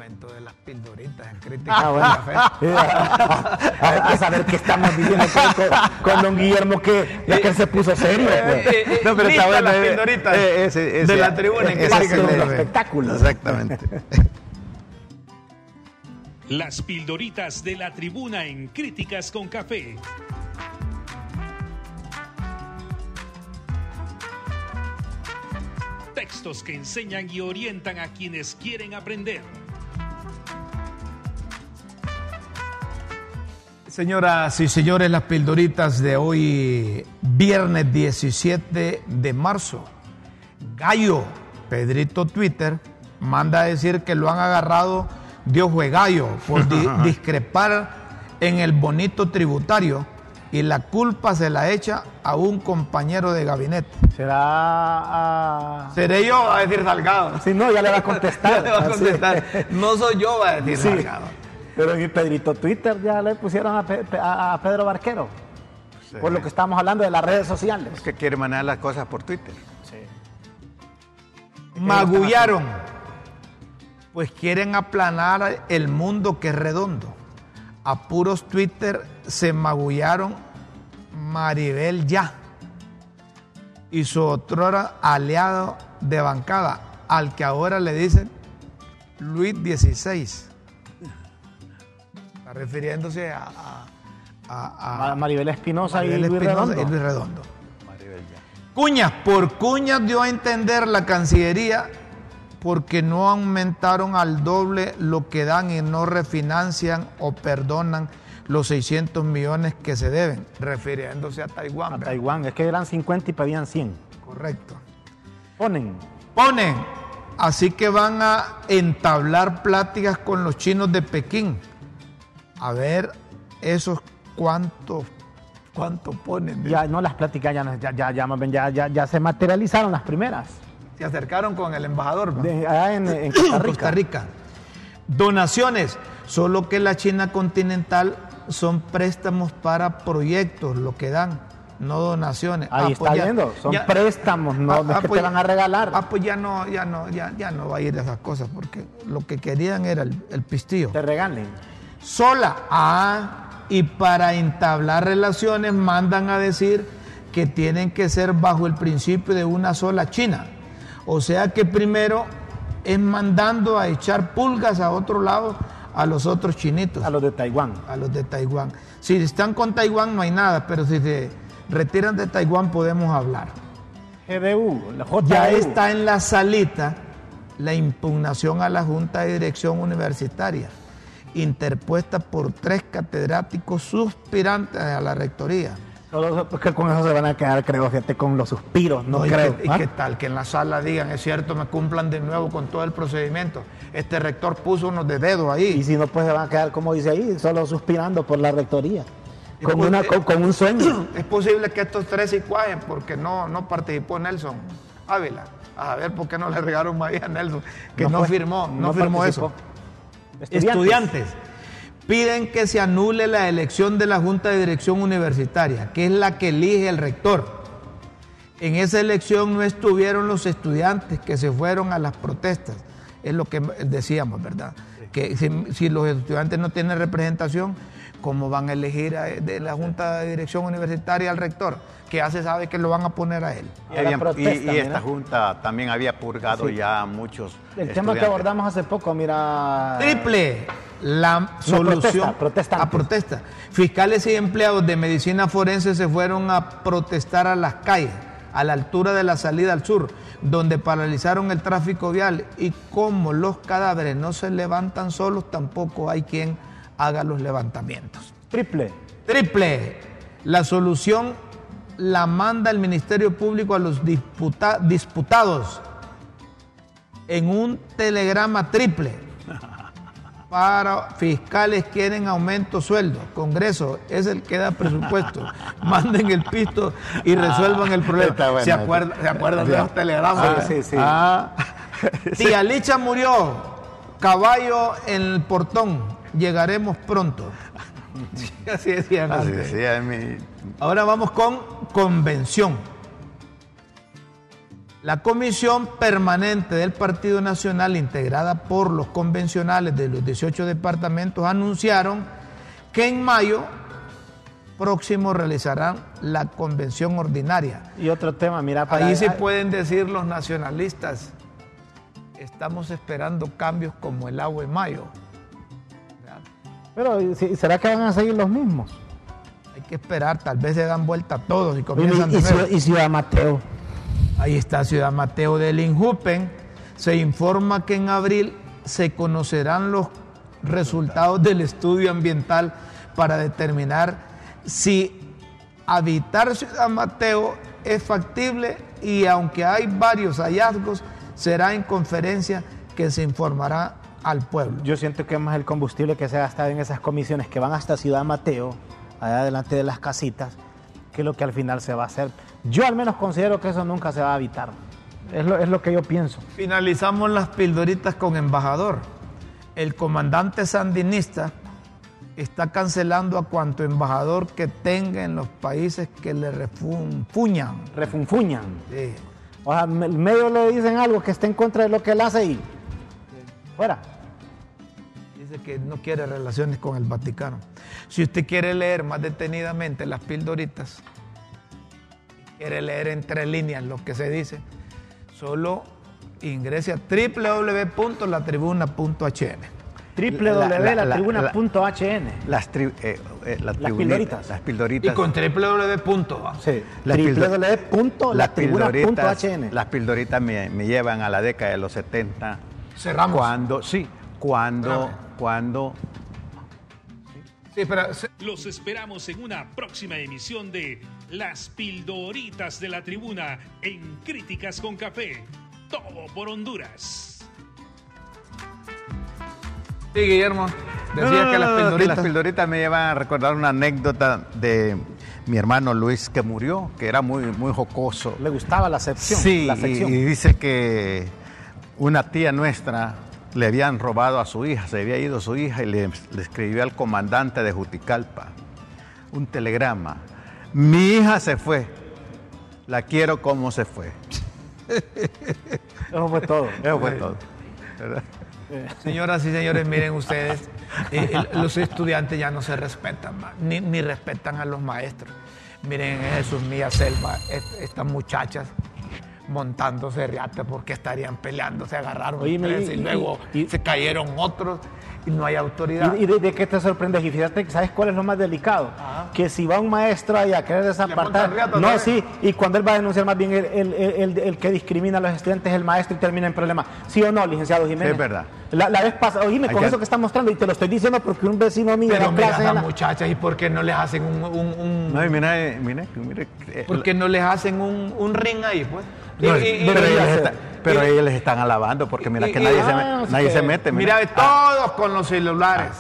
Momento de las pildoritas en crítica. Ah, bueno. a, ver, a saber qué estamos diciendo con, con- con don Guillermo, que ya que él se puso serio. pues. Eh, eh, No, pero está bueno, las eh, pildoritas eh, ese- ese- de la tribuna en crítica. del ese- espectáculo. Exactamente. Las pildoritas de la tribuna en Críticas con Café. Textos que enseñan y orientan a quienes quieren aprender. Señoras y señores, las pildoritas de hoy, viernes 17 de marzo. Gallo, Pedrito Twitter, manda a decir que lo han agarrado Dios fue gallo por di- discrepar en el bonito tributario y la culpa se la echa a un compañero de gabinete. Será. ah, Seré yo, va a decir Salgado. Si no, ya le va a contestar. Ya le va a contestar. No soy yo, va a decir Sí. Salgado. Pero en Pedrito Twitter ya le pusieron a, Pe- Pe- a- a Pedro Barquero. Sí. Por lo que estamos hablando de las redes sociales. Es que quiere manejar las cosas por Twitter. Magullaron. Pues quieren aplanar el mundo que es redondo. A puros Twitter se magullaron Maribel Ya y su otrora aliado de bancada, al que ahora le dicen Luis XVI. Está refiriéndose a, a- a- a- Ma- Maribel Espinosa y y Luis Redondo. Maribel ya. Cuñas, por cuñas dio a entender la Cancillería porque no aumentaron al doble lo que dan y no refinancian o perdonan los 600 millones que se deben, refiriéndose a Taiwán. A ¿verdad? Taiwán. Es que eran 50 y pedían 100. Correcto. Ponen. Ponen, así que van a entablar pláticas con los chinos de Pekín. A ver esos cuántos, cuánto ponen. Ya no las pláticas ya, ya, ya, ya, ya, ya, ya se materializaron las primeras. Se acercaron con el embajador. ¿no? De, allá en, en Costa Rica. Costa Rica. Donaciones, solo que la China continental son préstamos para proyectos, lo que dan, no donaciones. Ahí Ah, está pues viendo, son ya- préstamos, no Ah, es ah, que pues te van a regalar. Ah, pues ya no, ya no, ya, ya no va a ir esas cosas, porque lo que querían era el, el pistillo. te regalen. Sola. Ah, y para entablar relaciones mandan a decir que tienen que ser bajo el principio de una sola China. O sea que primero es mandando a echar pulgas a otro lado a los otros chinitos, A los de Taiwán. a los de Taiwán. Si están con Taiwán no hay nada, pero si se, retiran de Taiwán, podemos hablar. GDU, la JDU. Ya está en la salita la impugnación a la Junta de Dirección Universitaria, interpuesta por tres catedráticos suspirantes a la rectoría. Solo porque con eso se van a quedar, creo, gente, con los suspiros, no, ¿y creo. qué- ¿Y ¿ah? qué tal? Que en la sala digan, es cierto, me cumplan de nuevo con todo el procedimiento. Este rector puso unos de dedo Y ahí. si no, pues se van a quedar, como dice ahí, solo suspirando por la rectoría. Y Con, pues, una, con, con un sueño. Es posible que estos tres sí cuajen porque no, no participó Nelson Ávila. A ver por qué no le regaron maíz a Nelson, que no, fue, firmó, no, firmó participó. eso. Estudiantes piden que se anule la elección de la Junta de Dirección Universitaria, que es la que elige el rector. En esa elección no estuvieron los estudiantes que se fueron a las protestas. Es lo que decíamos, ¿verdad? Que si, si los estudiantes no tienen representación, ¿cómo van a elegir a- de la Junta de Dirección Universitaria al rector? Que ya se sabe que lo van a poner a él. Y a la Habían- protesta, y, y esta junta también había purgado Sí. ya a muchos El tema que abordamos hace poco, mira. Triple la solución protesta, protestantes. a protesta. Fiscales y empleados de medicina forense se fueron a protestar a las calles, a la altura de la salida al sur, donde paralizaron el tráfico vial y como los cadáveres no se levantan solos, tampoco hay quien haga los levantamientos. Triple. Triple, la solución la manda el Ministerio Público a los disputa- disputados en un telegrama triple. Para fiscales quieren aumento sueldo. Congreso es el que da presupuesto. Manden el pisto y resuelvan el problema. bueno ¿Se, eso. acuerdan, ¿Se acuerdan de los telegramas? Ah, verdad? sí, sí. Ah. Tía Licha murió. Caballo en el portón. Llegaremos pronto. Así decían Así antes. decía mi- Ahora vamos con convención. La comisión permanente del Partido Nacional, integrada por los convencionales de los 18 departamentos, anunciaron que en mayo próximo realizarán la convención ordinaria. Y otro tema, mira, para Ahí sí pueden decir los nacionalistas, estamos esperando cambios como el agua en mayo. ¿Verdad? Pero ¿sí- ¿será que van a seguir los mismos? Hay que esperar, tal vez se dan vuelta todos y Y, comienzan de y, nuevo. Ciudad- y Ciudad Mateo. Ahí está Ciudad Mateo del Injupen. Se informa que en abril se conocerán los resultados del estudio ambiental para determinar si habitar Ciudad Mateo es factible y aunque hay varios hallazgos, será en conferencia que se informará al pueblo. Yo siento que más el combustible que se ha gastado en esas comisiones que van hasta Ciudad Mateo, allá delante de las casitas, que lo que al final se va a hacer. Yo al menos considero que eso nunca se va a evitar. Es lo, es lo que yo pienso. Finalizamos las pildoritas con embajador. El comandante sandinista está cancelando a cuanto embajador que tenga en los países que le refunfuñan. Refunfuñan. Sí. O sea, medio le dicen algo que esté en contra de lo que él hace y fuera. Dice que no quiere relaciones con el Vaticano. Si usted quiere leer más detenidamente las pildoritas, quiere leer entre líneas lo que se dice, solo ingrese a www.latribuna.hn. www.latribuna.hn Las, tri- eh, eh, las, pildoritas. Las pildoritas. Y con www. Sí, Las pildo- las www.latribuna.hn pildoritas, las pildoritas me, me llevan a la década de los 70. Cerramos. Cuando, sí, cuando, Espérame. cuando Sí, pero Los esperamos en una próxima emisión de Las Pildoritas de la Tribuna en Críticas con Café. Todo por Honduras. Sí, Guillermo. Decía No, no, que las no, pildoritas. las pildoritas me llevan a recordar una anécdota de mi hermano Luis que murió, que era muy, muy jocoso. Le gustaba la sección. Sí, la y dice que una tía nuestra le habían robado a su hija, se había ido su hija y le, le escribió al comandante de Juticalpa un telegrama. Mi hija se fue, la quiero como se fue. Eso fue todo. Eso fue todo. ¿verdad? Señoras y señores, miren ustedes, eh, los estudiantes ya no se respetan, ma, ni, ni respetan a los maestros. Miren en Jesús Mía Selva, est- estas muchachas montándose riata porque estarían peleando, se agarraron Oye, tres y- y, y- luego y- se cayeron otros y no hay autoridad. ¿Y, y de, de qué te sorprendes? Y fíjate, ¿sabes cuál es lo más delicado? que si va un maestro ahí a querer desapartar, no, sí, y cuando él va a denunciar más bien el, el- el- el- el que discrimina a los estudiantes es el maestro y termina en problemas. ¿Sí o no, licenciado Jiménez? Es verdad. La, la vez pasada, oíme, Hay con que- eso que está mostrando, y te lo estoy diciendo porque un vecino mío Pero mira a las la- muchachas, ¿y por qué no les hacen un... un, un- No, y mira, eh, mira, mira, eh, ¿Por qué no les hacen un, un ring ahí, pues? No, y- y- pero, y- pero ellos les están alabando porque mira y- que y- nadie, se, ah, sí nadie que- se mete. Mira, Mira, todos con los celulares.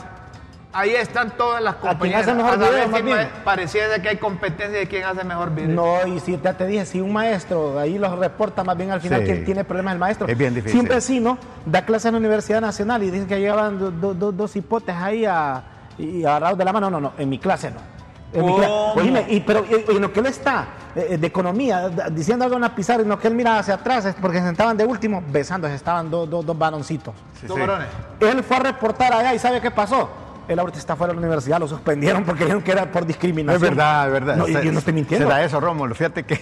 Ahí están todas las quién compañías. Pareciera que hay competencia de quién hace mejor video. No, y si ya te dije, si un maestro, ahí los reporta más bien al final Sí. quien tiene problemas es el maestro. Es bien difícil. Si un vecino da clase en la Universidad Nacional y dice que llegaban do- do- do- dos hipotes ahí a, y agarrados de la mano, no, no, en mi clase no. ¿Cómo? Oíme, y, pero y- y en lo que él está eh, eh, de economía, diciendo algo en la pizarra, y en lo que él mira hacia atrás, es porque se sentaban de último, besándose, estaban dos, dos, dos varoncitos. Sí, ¿Dos sí. varones? Él fue a reportar allá y ¿sabe qué pasó? Él ahorita está fuera de la universidad, lo suspendieron porque dijeron que era por discriminación. Es verdad, es verdad. No, Se- yo no estoy mintiendo. Será eso, Rómulo. Fíjate que.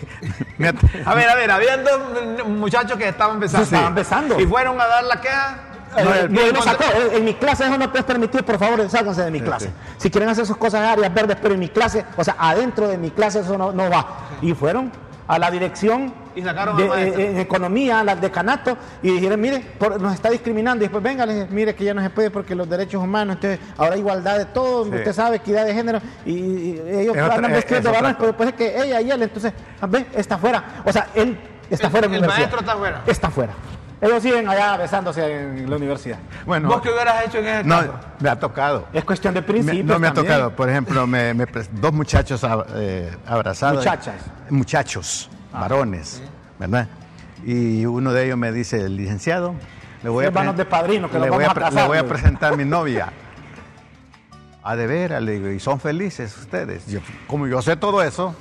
A ver, a ver, habían dos muchachos que estaban besando. Se estaban besando. Y fueron a dar la queja. No, no, lo sacó. En, en mi clase eso no puedes permitir, por favor, sálganse de mi clase. sí. Si quieren hacer sus cosas en áreas verdes, pero en mi clase, o sea, adentro de mi clase eso no, no va. Y fueron a la dirección Y sacaron de eh, en economía, al decanato, y dijeron, mire, por- nos está discriminando. Y después, venga, les- mire que ya no se puede porque los derechos humanos, entonces, ahora igualdad de todo, Sí. usted sabe, equidad de género, y, y ellos Es otra- andan es- vestidos es de varones, pero después es que ella y él, entonces, ah, ve, está fuera. O sea, él está El- fuera el maestro está fuera. Está fuera. Ellos siguen allá besándose en la universidad. bueno, ¿Vos qué hubieras hecho en ese no, caso? me ha tocado. Es cuestión de Me- principios. no me ha tocado. Por ejemplo, me, me dos muchachos ab- eh, abrazados. Muchachas. Muchachos, Ah, varones, ¿verdad? Y uno de ellos me dice, licenciado, le voy, a, Hermanos pre- de padrino, que le los voy, a, vamos a pre- le casar, voy a le- presentar a mi novia. A de veras, le digo, y son felices ustedes. Yo, como yo sé todo eso,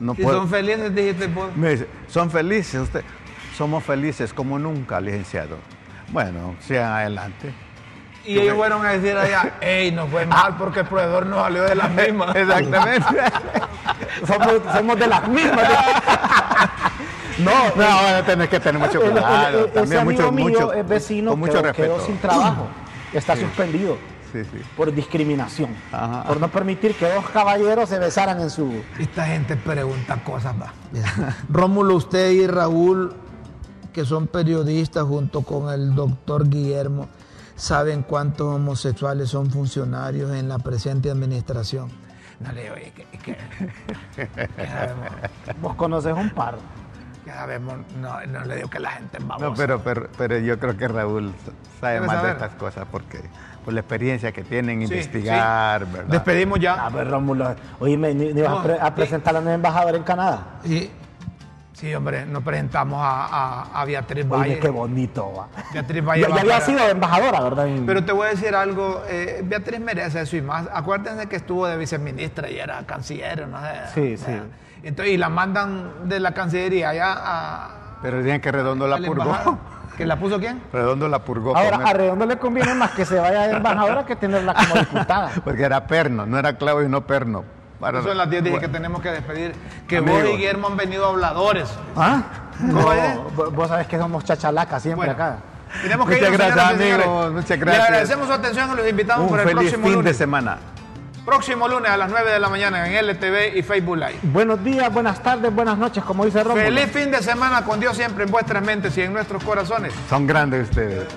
no Si puedo. son felices, dijiste. Me dice, son felices ustedes. Somos felices como nunca, licenciado. Bueno, sigan adelante. Y ellos fueron a decir allá, ey, nos fue mal porque el proveedor nos salió de las mismas. Exactamente. Somos, somos de las mismas. no, No, van a tener que tener mucho el- el- cuidado. También amigo mucho, mío mucho, es vecino con mucho quedó, respeto. quedó sin trabajo. Está suspendido Sí, sí. por discriminación. Ajá. Por no permitir que dos caballeros se besaran en su... Esta gente pregunta cosas, va. Rómulo, usted y Raúl, que son periodistas junto con el doctor Guillermo, saben cuántos homosexuales son funcionarios en la presente administración. No le digo, oye, que, que- que sabemos, Vos conoces un par. que sabemos, no, no le digo que la gente es babosa. No, pero, pero, pero yo creo que Raúl sabe más saber. de estas cosas porque por la experiencia que tienen, Sí, investigar, sí. ¿verdad? Despedimos ya. A ver, Rómulo, oye, ¿ni, ni vas a, pre- a sí. presentar a la nueva embajadora en Canadá? Sí, sí, hombre, nos presentamos a, a- a Beatriz Oye, Valle. qué bonito, va. Beatriz Valle Ya, había para- sido embajadora, ¿verdad? Pero te voy a decir algo, eh, Beatriz merece eso y más. Acuérdense que estuvo de viceministra y era canciller, no sé. Sí, sí. Entonces, y la mandan de la Cancillería allá a... Pero decían que Redondo la purgó. ¿Que la puso quién? Redondo la purgó. Ahora, a Redondo le conviene más que se vaya de embajadora que tenerla como diputada. Porque era perno, no era clavo y no perno. Para- Son las 10 dije que tenemos que despedir. Que Amigos. vos y Guillermo han venido habladores. ¿Ah? ¿Cómo es? vos- sabés que somos chachalacas siempre Bueno, acá. Tenemos que Muchas irnos, gracias, señores. amigos, muchas Le gracias. agradecemos su atención y los invitamos Un por el feliz próximo fin de lunes. semana. Próximo lunes a las 9 de la mañana en LTV y Facebook Live. Buenos días, buenas tardes, buenas noches, como dice Rómulo. Feliz fin de semana con Dios siempre en vuestras mentes y en nuestros corazones. Son grandes ustedes.